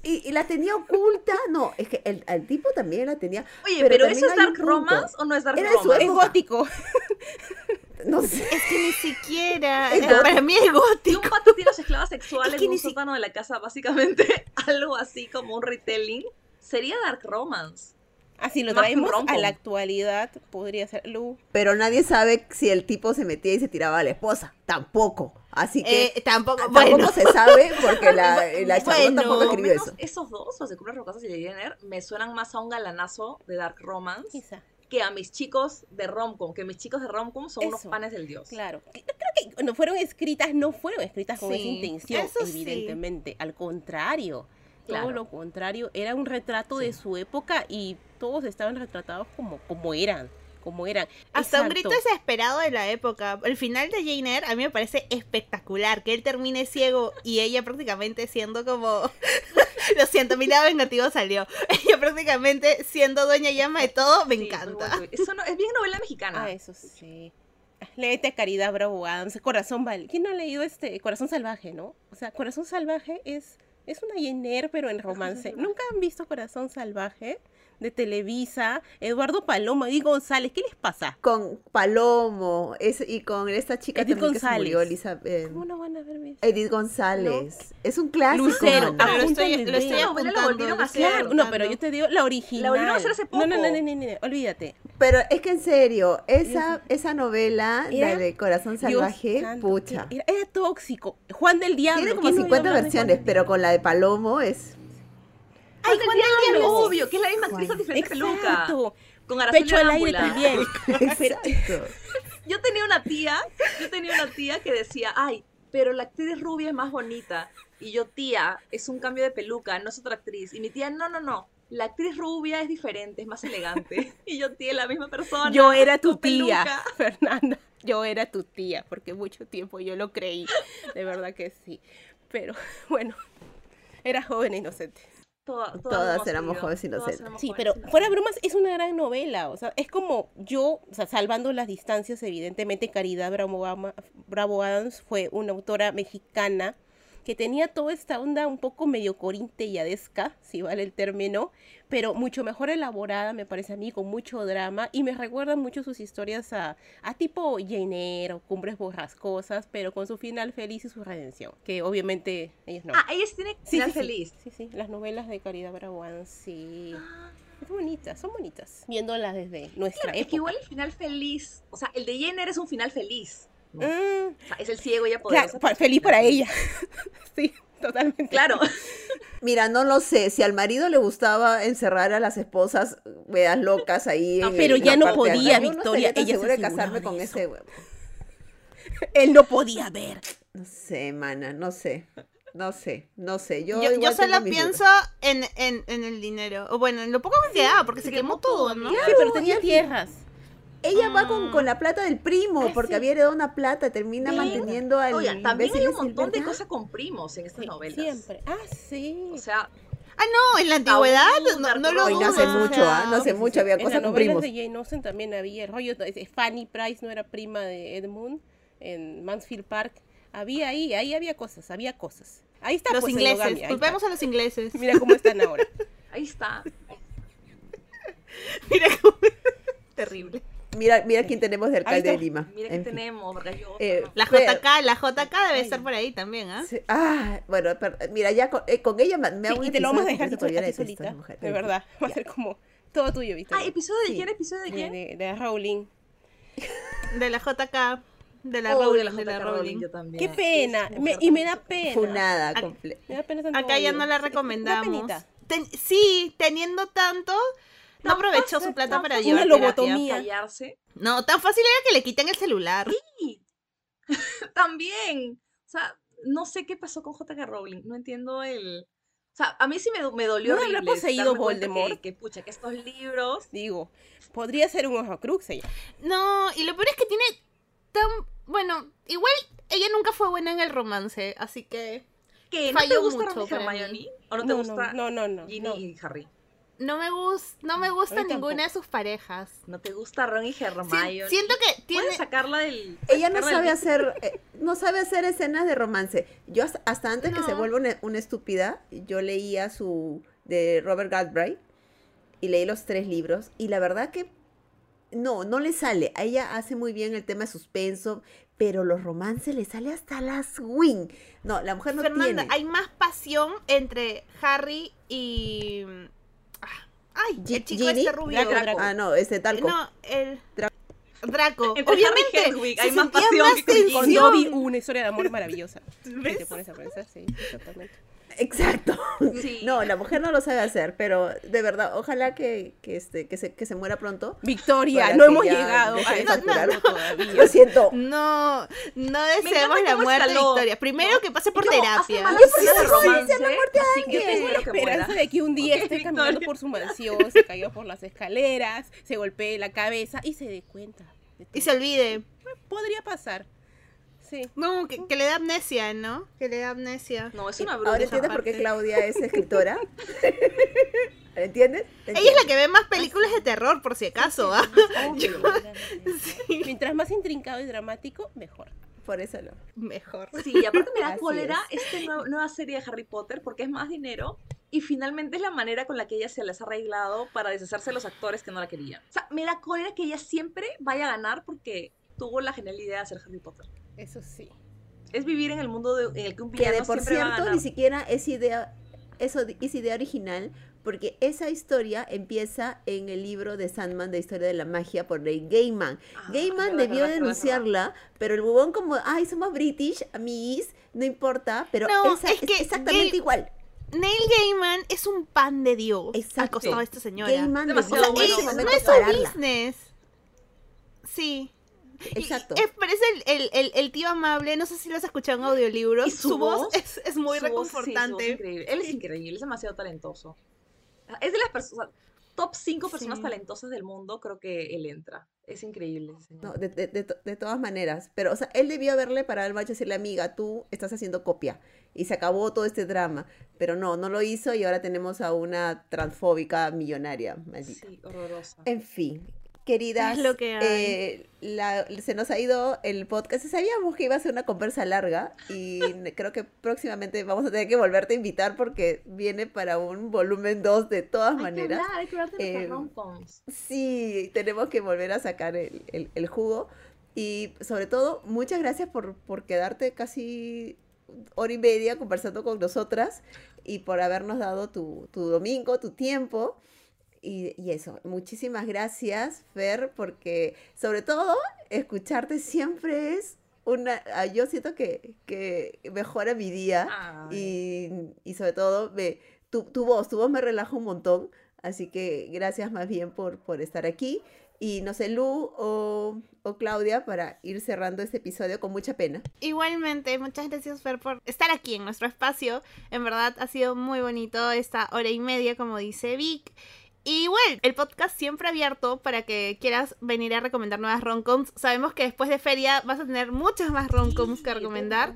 y, y la tenía oculta. No, es que el, al tipo también la tenía. Oye, pero, ¿eso es Dark. Romance o no es Dark Era su Romance? Es gótico. No sé. Es que ni siquiera. Es eh, para mí es Si gótico. un pato tiene a su esclava sexual Es que en un si- sótano de la casa, básicamente algo así como un retelling, sería Dark Romance. Así lo traemos a la actualidad, podría ser Lu. Pero nadie sabe si el tipo se metía y se tiraba a la esposa. Tampoco. Así que Eh, tampoco, tampoco bueno. se sabe porque la, la chabón Bueno, tampoco escribió eso. esos dos, los de Cumbres Rocosas y de Jenner, me suenan más a un galanazo de Dark Romance Quizá. Que a mis chicos de romcom, que mis chicos de romcom son unos panes del dios. Claro. Yo creo que cuando fueron escritas, no fueron escritas con esa intención, sí. evidentemente. Al contrario. Claro. Todo lo contrario. Era un retrato de su época y todos estaban retratados como, como eran. Como eran. Hasta un grito desesperado de la época. El final de Jane Eyre a mí me parece espectacular. Que él termine ciego y ella prácticamente siendo como. Lo siento, mi lado vengativo salió. Ella prácticamente siendo dueña y ama de todo, me Sí, encanta. bueno. Eso no, es bien novela mexicana. Ah, eso sí. Léete a Caridad Bravo Adams, Corazón Val. ¿Quién no ha leído este Corazón Salvaje, no? O sea, Corazón Salvaje es, es una Jane Eyre, pero en romance. ¿Nunca han visto Corazón Salvaje? De Televisa, Eduardo Paloma, Edith González, ¿qué les pasa? Con Palomo es, y con esta chica Edith también que se murió, González. Elizabeth. ¿Cómo no van a ver visto? Edith González. Es un clásico. Lucero. Pero lo estoy, lo estoy la apuntando. volvieron a. Claro, no, pero yo te digo la original. La volvieron a hacer hace No, no, no, poco. no, no, no, no, olvídate. Pero es que en serio, esa, esa novela, de Corazón Dios Salvaje, santo, pucha. Era, era tóxico. Juan del Diablo. Tiene como ¿quién no oye 50 hablar de versiones, pero con la de Palomo es... ¡Ay, Juan del Diablo! Que es la misma actriz con diferente peluca. Con Araceli Pecho al aire Arámbula. también. Exacto. Yo tenía una tía, yo tenía una tía que decía, ay, pero la actriz rubia es más bonita. Y yo, tía, es un cambio de peluca, no es otra actriz. Y mi tía, no, no, no, la actriz rubia es diferente, es más elegante. Y yo, tía, la misma persona. Yo era tu tía, peluca. Fernanda. Yo era tu tía, porque mucho tiempo yo lo creí. De verdad que sí. Pero bueno, era joven e inocente. Toda- Todas hemos éramos jóvenes todas inocentes. Sí, pero fuera de bromas, es una gran novela. O sea, es como yo, o sea, salvando las distancias, evidentemente, Caridad Bravo, Bravo Adams fue una autora mexicana que tenía toda esta onda un poco medio corinteyadesca, si vale el término, pero mucho mejor elaborada, me parece a mí, con mucho drama, y me recuerdan mucho sus historias a, a tipo Jane Eyre o Cumbres Borrascosas, pero con su final feliz y su redención, que obviamente ellos no. Ah, ella sí tiene Sí, final sí, feliz. Sí, sí, las novelas de Caridad Adams, sí. Ah, Son bonitas, son bonitas. Viéndolas desde nuestra claro, es época. que igual el final feliz, o sea, el de Jenner es un final feliz. ¿No? Mm, O sea, es el ciego y ella claro, feliz para ella. sí, totalmente. Claro. Mira, no lo sé, si al marido le gustaba encerrar a las esposas, veas locas ahí. No, en pero el- ya no podía, atrás, yo no Victoria, ella se de casarme de con eso. ese huevo. Él no podía ver. No sé, mana, no sé. No sé, no sé. Yo, Yo, yo solo pienso en, en, en el dinero. O bueno, en lo poco que quedaba, porque se se quemó quemó todo, ¿no? Sí, pero tenía tierras. Ella va con, Ah. con la plata del primo, Ah, porque sí. había heredado una plata, termina Sí. manteniendo al Oye, también hay un montón de cosas con primos en estas Sí, novelas. siempre. Ah, sí. O sea, Ah, no, en la antigüedad no, no lo Hoy no hace mucho, ¿ah? No hace Sí, sí, mucho, sí. había en cosas las con novelas primos. de Jane Austen también había el rollo. Fanny Price no era prima de Edmund en Mansfield Park. Había ahí, ahí había cosas, había cosas. Ahí está Los pues, ingleses, endogamia, ahí está. culpemos a los ingleses. Mira cómo están ahora. ahí está. Mira cómo... Terrible. Mira, mira quién tenemos de alcalde de Lima. Mira fin. tenemos, Eh. La Pero- JK, la JK debe estar por ahí también, ¿ah? Sí, Ah, bueno, pero, mira, ya con, eh, con ella me, me Sí, hago un y te lo vamos a episodio dejar yo a ti solita. mujer, De pero- verdad. Va a ser como todo tuyo, Ah, Victoria. episodio de Sí. quién, episodio de de, quién. de, de Rowling. De la JK. De la Odio Rowling, la de la J.K. Rowling. yo también. Qué pena. me- y me da pena. Funada Ac- comple- Me da pena tanto Acá ya no la recomendamos. penita. Ten- sí, teniendo tanto, no aprovechó fácil, su plata para llevar Una terapia. lobotomía. callarse. No, tan fácil era que le quiten el celular. Sí, también. O sea, no sé qué pasó con J.K. Rowling. No entiendo el. O sea, a mí sí me, me dolió. ¿No habrá horrible poseído Voldemort? Que, que, pucha, que estos libros. Digo, podría ser un Horcrux ella. No, y lo peor es que tiene tan... Bueno, igual ella nunca fue buena en el romance, así que que ¿No te gusta mucho. Hermione? ¿O no te No, gusta no, no, no. Ginny no. y Harry? No me, gus no me gusta mí ninguna tampoco. de sus parejas. ¿No te gusta Ron y Si- Hermione? siento que tiene... Puedes sacarla del. Ella no del sabe hacer, eh, no sabe hacer escenas de romance. Yo hasta, hasta antes que se vuelva una, una estúpida, yo leía su de Robert Galbraith y leí los tres libros y la verdad que no, no le sale. A ella hace muy bien el tema de suspenso, pero los romances le sale hasta las wing. No, la mujer no Fernanda, tiene. hay más pasión entre Harry y... Ay, Gi- el chico Ginny, este rubio. Draco, Draco. Ah, no, ese talco. No, el... Dra- Draco. Y Obviamente, Hedwig se hay más pasión más que con. Con. Dobby una historia de amor maravillosa. Si ¿Ves? te pones a pensar, sí, exactamente. Exacto. Sí. No, la mujer no lo sabe hacer, pero de verdad, ojalá que, que, este, que, se, que se muera pronto. Victoria, no que hemos llegado a ese facturar. punto todavía. Lo siento. No, no encanta la muerte de Victoria. Primero ¿no? que pase por Y como hace terapia. malas escenas de romance, así que Yo tengo la espero que esperanza de que un día Ok, esté Victoria. caminando por su mansión, se cayó por las escaleras, se golpee la cabeza y se dé cuenta. Y se olvide. Podría pasar. Sí. No, que, que le da amnesia, ¿no? Que le da amnesia. No, es una bruja. Ahora entiendes por qué. Claudia es escritora. ¿Entiendes? Ella es la que ve más películas de terror, por si acaso, ¿ah? Obvio. Mientras más intrincado y dramático, mejor. Por eso lo. Mejor. Sí, y aparte me da cólera esta nue- nueva serie de Harry Potter porque es más dinero y finalmente es la manera con la que ella se les ha arreglado para deshacerse de los actores que no la querían. O sea, me da cólera que ella siempre vaya a ganar porque tuvo la genial idea de hacer Harry Potter. Eso sí. Es vivir en el mundo de- en el que un Que villano de por siempre va a cierto ganar. ni siquiera es idea, eso es idea original, porque esa historia empieza en el libro de Sandman de Historia de la Magia por Neil Gaiman. Ah, Gaiman debió verdad, verdad, denunciarla, pero el bubón como, ay, somos British, amiguis, no importa, pero No, esa es es, que exactamente igual. Neil Gaiman es un pan de Dios al Exacto. costado de esta señora. Gaiman Demasiado bueno. no es su business. Sí. Y- Exacto. Es, parece el, el, el, el tío amable, no sé si lo has escuchado en audiolibros. ¿Y su Su, voz, voz? es, es muy Su voz, sí, su voz es reconfortante. increíble. Él es increíble, es demasiado talentoso. Es de las personas, top 5 personas Sí. talentosas del mundo, creo que él entra. Es increíble señor. No, de, de- de de todas maneras. Pero, o sea, él debió haberle parado al macho y decirle, amiga, tú estás haciendo copia. Y se acabó todo este drama. Pero no, no lo hizo y ahora tenemos a una transfóbica millonaria, maldita. Sí, horrorosa. En fin, queridas, Es lo que hay. eh, la- se nos ha ido el podcast. Sabíamos que iba a ser una conversa larga y creo que próximamente vamos a tener que volverte a invitar porque viene para un volumen 2 de todas Hay maneras. que hablar, hay que hablar de eh. Sí, tenemos que volver a sacar el, el- el jugo. Y sobre todo, muchas gracias por, por quedarte casi hora y media conversando con nosotras y por habernos dado tu, tu domingo, tu tiempo. Y, y eso, muchísimas gracias, Fer, porque sobre todo escucharte siempre es una... ah, Yo siento que, que mejora mi día. Y, y sobre todo, me, tu, tu voz, tu voz me relaja un montón. Así que gracias más bien por, por estar aquí. Y no sé, Lu o, o Claudia, para ir cerrando este episodio con mucha pena. Igualmente, muchas gracias Fer por estar aquí en nuestro espacio. En verdad ha sido muy bonito esta hora y media, como dice Vic. Y bueno, el podcast siempre abierto para que quieras venir a recomendar nuevas romcoms. Sabemos que después de feria vas a tener muchas más romcoms Sí, que recomendar.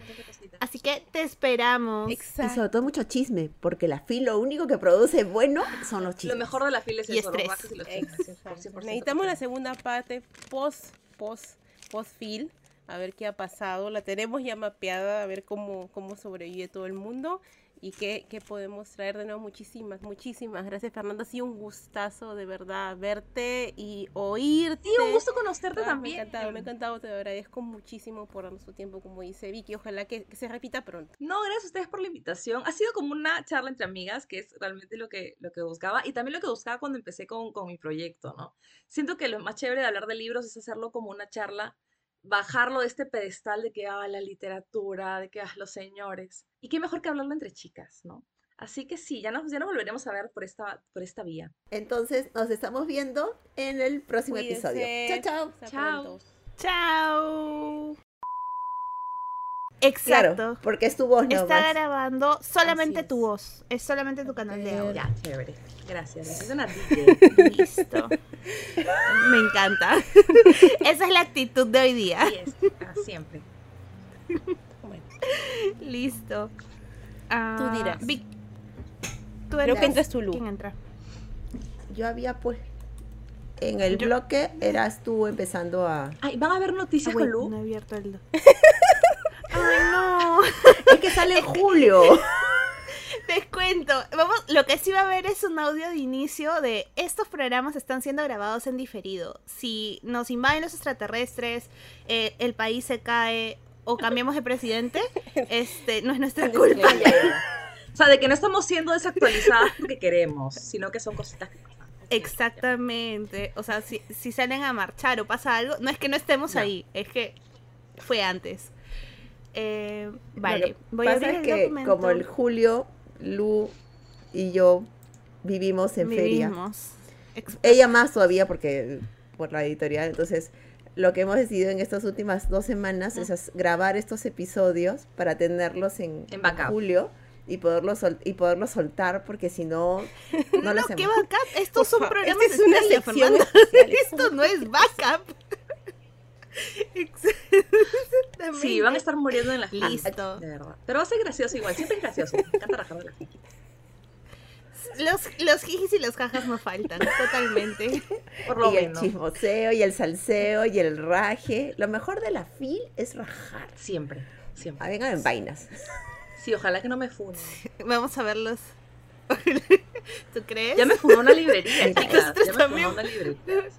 Así que te esperamos. Y Exacto. sobre todo mucho chisme, porque la FIL lo único que produce bueno son los Lo chismes. mejor de la fila es Y eso, los estrés. ratos y los chismes, sí, por Exacto. 100%. Necesitamos la segunda parte post, post, post fil, a ver qué ha pasado. La tenemos ya mapeada, a ver cómo, cómo sobrevive todo el mundo y qué, qué podemos traer de nuevo. Muchísimas, muchísimas gracias, Fernanda. Ha sido un gustazo de verdad verte y oírte. Sí, un gusto conocerte Ah, también. Me ha encantado, me ha encantado, te agradezco muchísimo por tu tiempo, como dice Vicky. Ojalá que, que se repita pronto. No, gracias a ustedes por la invitación. Ha sido como una charla entre amigas, que es realmente lo que, lo que buscaba. Y también lo que buscaba cuando empecé con, con mi proyecto, ¿no? Siento que lo más chévere de hablar de libros es hacerlo como una charla bajarlo de este pedestal de que, ah, la literatura, de que, ah, los señores. Y qué mejor que hablarlo entre chicas, ¿no? Así que sí, ya nos, ya nos volveremos a ver por esta, por esta vía. Entonces, nos estamos viendo en el próximo episodio. Chao, chao. Hasta Chao. pronto. Chao. Claro, Exacto. porque es tu voz Está nomás. grabando solamente tu voz. Es solamente tu canal de audio. Ya, chévere. Gracias. Listo. Me encanta. Esa es la actitud de hoy día. Es, ah, siempre. Bueno, Listo. Ah, Tú dirás. Vic, tú Creo que entras tú, Lu. ¿Quién entra? Yo había pues. En el Yo- bloque eras tú empezando a. Ay, ¿van a haber noticias Ah, con Lu? no he abierto el... Es que sale en julio. Te cuento. Vamos, lo que sí va a haber es un audio de inicio de estos programas están siendo grabados en diferido. Si nos invaden los extraterrestres, eh, el país se cae o cambiamos de presidente, este no es nuestra culpa. O sea, de que no estamos siendo desactualizadas porque queremos, sino que son cositas que pasan. Exactamente. O sea, si, si salen a marchar o pasa algo, no es que no estemos No. ahí, es que fue antes. Eh, Lo vale, voy a pasa abrir es el que documento. como el julio, Lu y yo vivimos en feria. Vivimos. Ex- Ella más todavía porque por la editorial. Entonces, lo que hemos decidido en estas últimas dos semanas es grabar estos episodios para tenerlos en, julio y poderlos sol- y poderlos soltar porque si no no lo No, hacemos. qué backup. Estos son programas es una especial, Esto no es backup. Exactamente. Sí, van a estar muriendo en la gente. Listo. De verdad. Pero va a ser gracioso igual, siempre es gracioso. Me encanta rajar de. Los, los jijis y los jajas no faltan, totalmente. Por lo y el menos. chismoseo y el salseo y el raje. Lo mejor de la FIL es rajar. Siempre, siempre. Ah, vengan en vainas. Sí, ojalá que no me funen. Vamos a verlos. ¿Tú crees? Ya me funó una librería, chicas. Ya me funó una librería.